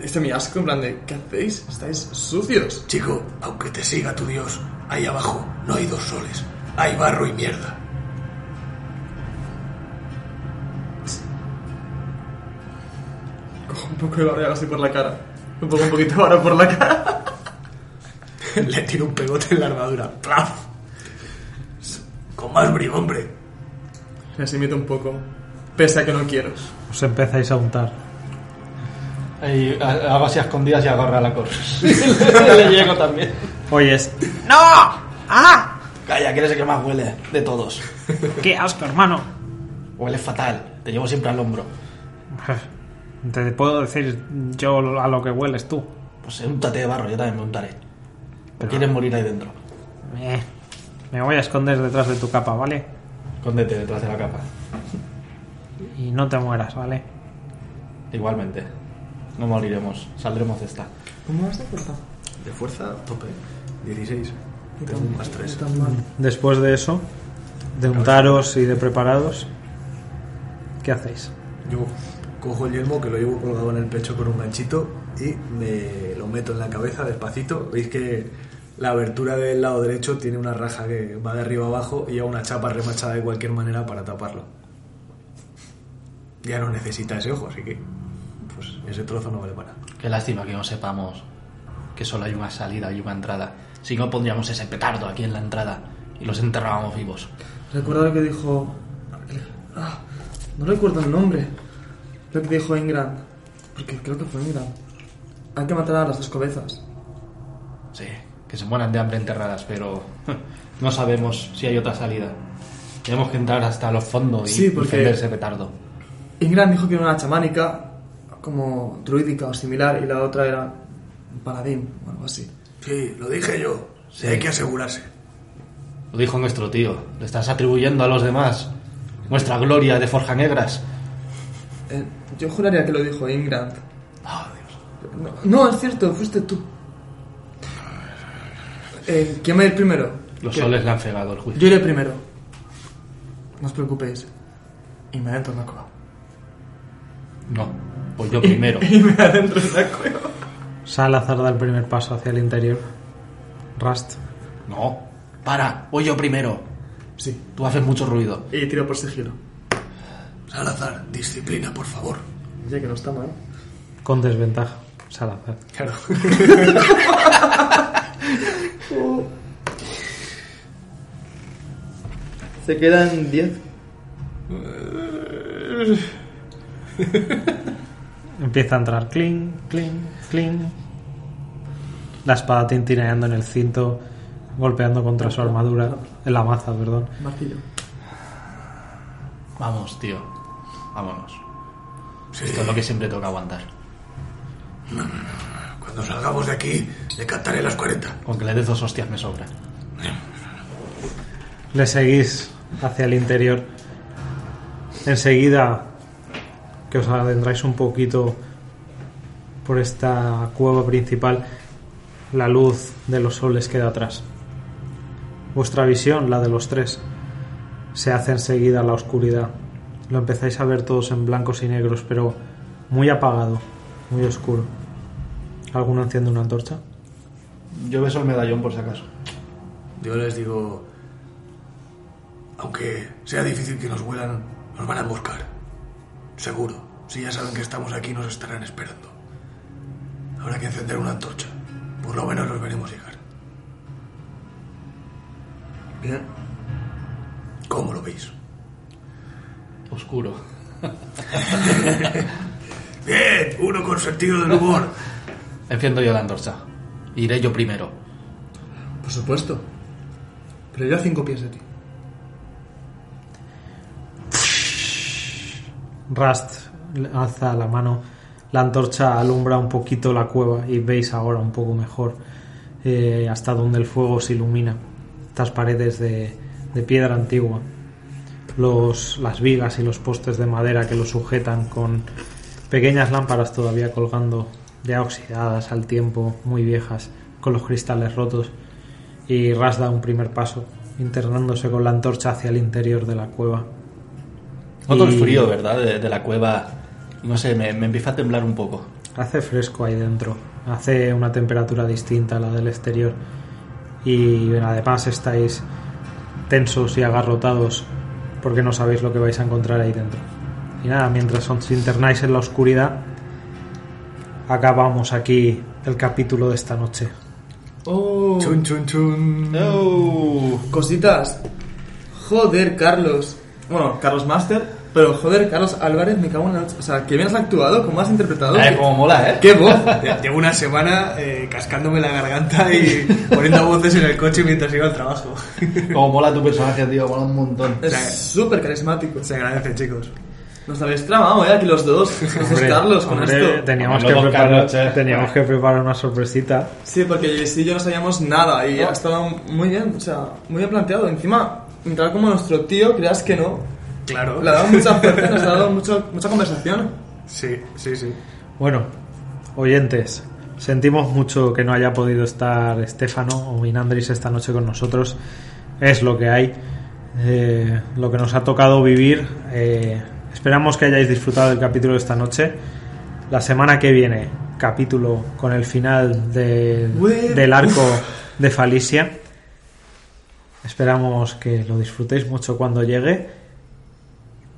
Este mi asco, en plan de. ¿Qué hacéis? Estáis sucios. chico, aunque te siga tu dios, ahí abajo no hay dos soles. Hay barro y mierda. Cojo un poco de barro y hago así por la cara. Un poco, un poquito de barro por la cara. (laughs) Le tiro un pegote en la armadura. ¡Plaf! Con más. Y así meto un poco. Pese a que no quiero. Os empezáis a untar. Ahí, ha- hago así a escondidas y agarro a la cor. (laughs) le llego también. Oyes, Calla, que eres el que más huele de todos. ¡qué asco, hermano! Huele fatal. Te llevo siempre al hombro. Te puedo decir yo a lo que hueles tú. Pues untate de barro, yo también me untaré. ¿O quieres morir ahí dentro? Eh, me voy a esconder detrás de tu capa, ¿vale? Escóndete detrás de la capa. Y no te mueras, ¿vale? Igualmente. No moriremos. Saldremos de esta. ¿Cómo vas de fuerza? De fuerza, tope. 16. Tengo un más 3. Tan mal. Después de eso, de untaros y de preparados, ¿qué hacéis? Yo cojo el yelmo que lo llevo colgado en el pecho con un ganchito y me lo meto en la cabeza despacito. Veis que la abertura del lado derecho tiene una raja que va de arriba abajo y lleva una chapa remachada de cualquier manera para taparlo. Ya no necesita ese ojo, así que pues ese trozo no vale para nada. Qué lástima que no sepamos que solo hay una salida y una entrada. Si no, pondríamos ese petardo aquí en la entrada y los enterrábamos vivos. Recuerda lo que dijo. Ah, no recuerdo el nombre. Lo que dijo Ingram. Porque creo que fue Ingram. Hay que matar a las descobezas. Sí, que se mueran de hambre enterradas, pero (laughs) no sabemos si hay otra salida. Tenemos que entrar hasta los fondos y Sí, porque- defender ese petardo. Ingram dijo que era una chamánica, como druídica o similar, y la otra era un paladín o algo así. Sí, lo dije yo. Sí, hay que asegurarse. Lo dijo nuestro tío. Le estás atribuyendo a los demás nuestra gloria de Forja Negras. Eh, yo juraría que lo dijo Ingram. Oh, Dios. No, no, es cierto, fuiste tú. Eh, ¿Quién va a ir primero? Los ¿Qué? soles le han cegado el juicio. Yo iré primero. No os preocupéis. Y me adentro en la cueva. No, pues yo primero. Y me adentro en la cueva. Salazar da el primer paso hacia el interior. Rust. No, para, voy yo primero. Sí. Tú haces mucho ruido. Y tiro por sigilo. Salazar, disciplina, por favor. Ya que no está mal. Con desventaja. Salazar. Claro. (laughs) Se quedan 10. (laughs) Empieza a entrar cling, cling, cling. La espada tintineando en el cinto, golpeando contra su armadura, en la maza, perdón. Martillo. Vamos, tío. Vámonos. Sí. Esto es lo que siempre toca aguantar. (laughs) Cuando salgamos de aquí, le cantaré las 40. Con que le des dos hostias me sobra. Le seguís hacia el interior. Enseguida que os adentráis un poquito por esta cueva principal, la luz de los soles queda atrás. Vuestra visión, la de los tres, se hace enseguida a la oscuridad. Lo empezáis a ver todos en blancos y negros, pero muy apagado, muy oscuro. ¿Alguno enciende una antorcha? Yo beso el medallón por si acaso. Yo les digo, aunque sea difícil que nos vuelan, nos van a emboscar. Seguro. Si ya saben que estamos aquí, nos estarán esperando. Habrá que encender una antorcha. Por lo menos los veremos llegar. Bien. ¿Cómo lo veis? Oscuro. (laughs) Bien, uno con sentido del humor. Enciendo yo la antorcha. Iré yo primero. Por supuesto. Pero yo a cinco pies de ti. Rust alza la mano, la antorcha alumbra un poquito la cueva y veis ahora un poco mejor eh, hasta donde el fuego se ilumina. Estas paredes de, de piedra antigua, los, las vigas y los postes de madera que lo sujetan con pequeñas lámparas todavía colgando, ya oxidadas al tiempo, muy viejas, con los cristales rotos. Y Rust da un primer paso, internándose con la antorcha hacia el interior de la cueva. Noto el Y- frío, ¿verdad? De, de la cueva. No sé, me, me empieza a temblar un poco. Hace fresco ahí dentro, hace una temperatura distinta a la del exterior y además estáis tensos y agarrotados porque no sabéis lo que vais a encontrar ahí dentro. Y nada, mientras os internáis en la oscuridad, acabamos aquí el capítulo de esta noche. Oh. Chun, chun, chun. Cositas. Joder, Carlos. Bueno, Carlos Master. Pero joder, Carlos Álvarez, me cago en la... O sea, que bien has actuado, cómo has interpretado. Eh, como mola, ¿eh? ¡Qué voz! (laughs) Llevo una semana eh, cascándome la garganta y (laughs) poniendo voces en el coche mientras iba al trabajo. Como mola tu personaje, tío. Mola un montón. Es súper carismático. Se agradece, chicos. Nos habéis tramado, ¿eh? Aquí los dos. Los dos Carlos con hombre, esto. Teníamos, que preparar, Carlos, eh. teníamos que preparar una sorpresita. Sí, porque sí y yo no sabíamos nada y ha estado muy bien, o sea, muy bien planteado. Encima, entrar como nuestro tío, creas que no. Claro. Le ha dado mucha fuerza, nos ha dado mucho, mucha conversación. Sí, sí, sí. Bueno, oyentes, sentimos mucho que no haya podido estar Estefano o Minandris esta noche con nosotros. Es lo que hay, eh, lo que nos ha tocado vivir. eh, esperamos que hayáis disfrutado del capítulo de esta noche. La semana que viene, capítulo con el final de- del arco de Falicia. Esperamos que lo disfrutéis mucho cuando llegue.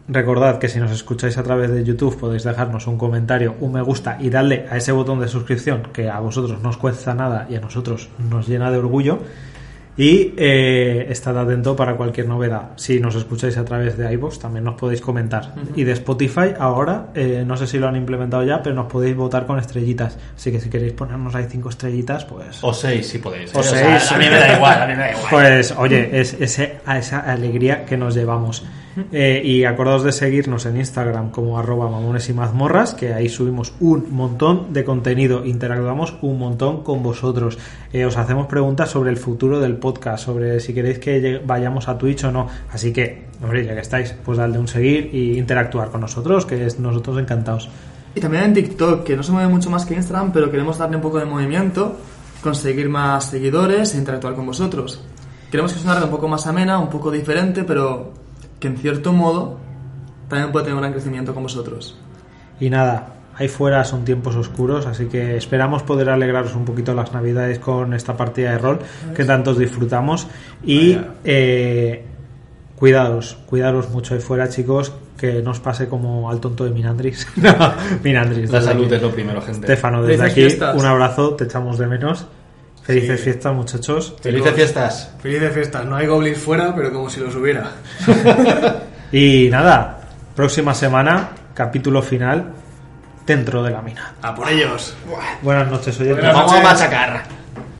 Recordad que si nos escucháis a través de YouTube podéis dejarnos un comentario, un me gusta y darle a ese botón de suscripción que a vosotros no os cuesta nada y a nosotros nos llena de orgullo. Y eh, estad atento para cualquier novedad. Si nos escucháis a través de iVoox también nos podéis comentar. Y de Spotify ahora, eh, no sé si lo han implementado ya, pero nos podéis votar con estrellitas. Así que si queréis ponernos ahí cinco estrellitas, pues... O seis, si podéis. O ¿eh? seis. sea, a mí me da igual, a mí me da igual. Pues oye, es ese, a esa alegría que nos llevamos. Eh, y acordaos de seguirnos en Instagram como arroba mamones y mazmorras, que ahí subimos un montón de contenido, interactuamos un montón con vosotros. Eh, os hacemos preguntas sobre el futuro del podcast, sobre si queréis que vayamos a Twitch o no. Así que, hombre, ya que estáis, pues dadle un seguir y interactuar con nosotros, que es nosotros encantados. Y también en TikTok, que no se mueve mucho más que Instagram, pero queremos darle un poco de movimiento, conseguir más seguidores e interactuar con vosotros. Queremos que sea una red un poco más amena, un poco diferente, pero que en cierto modo también puede tener un gran crecimiento con vosotros. Y nada, ahí fuera son tiempos oscuros, así que esperamos poder alegraros un poquito las navidades con esta partida de rol que tantos disfrutamos. Y eh, cuidados, cuidaros mucho ahí fuera, chicos, que no os pase como al tonto de Minandris. (laughs) no, Minandris. La salud aquí. es lo primero, gente. Estefano, desde aquí fiestas. un abrazo, te echamos de menos. Felices fiestas, muchachos. Felices fiestas. Felices fiestas. No hay goblins fuera, pero como si los hubiera. (laughs) Y nada, próxima semana, capítulo final, dentro de la mina. A por ellos. Buenas noches, oyentes. Buenas Vamos a machacar.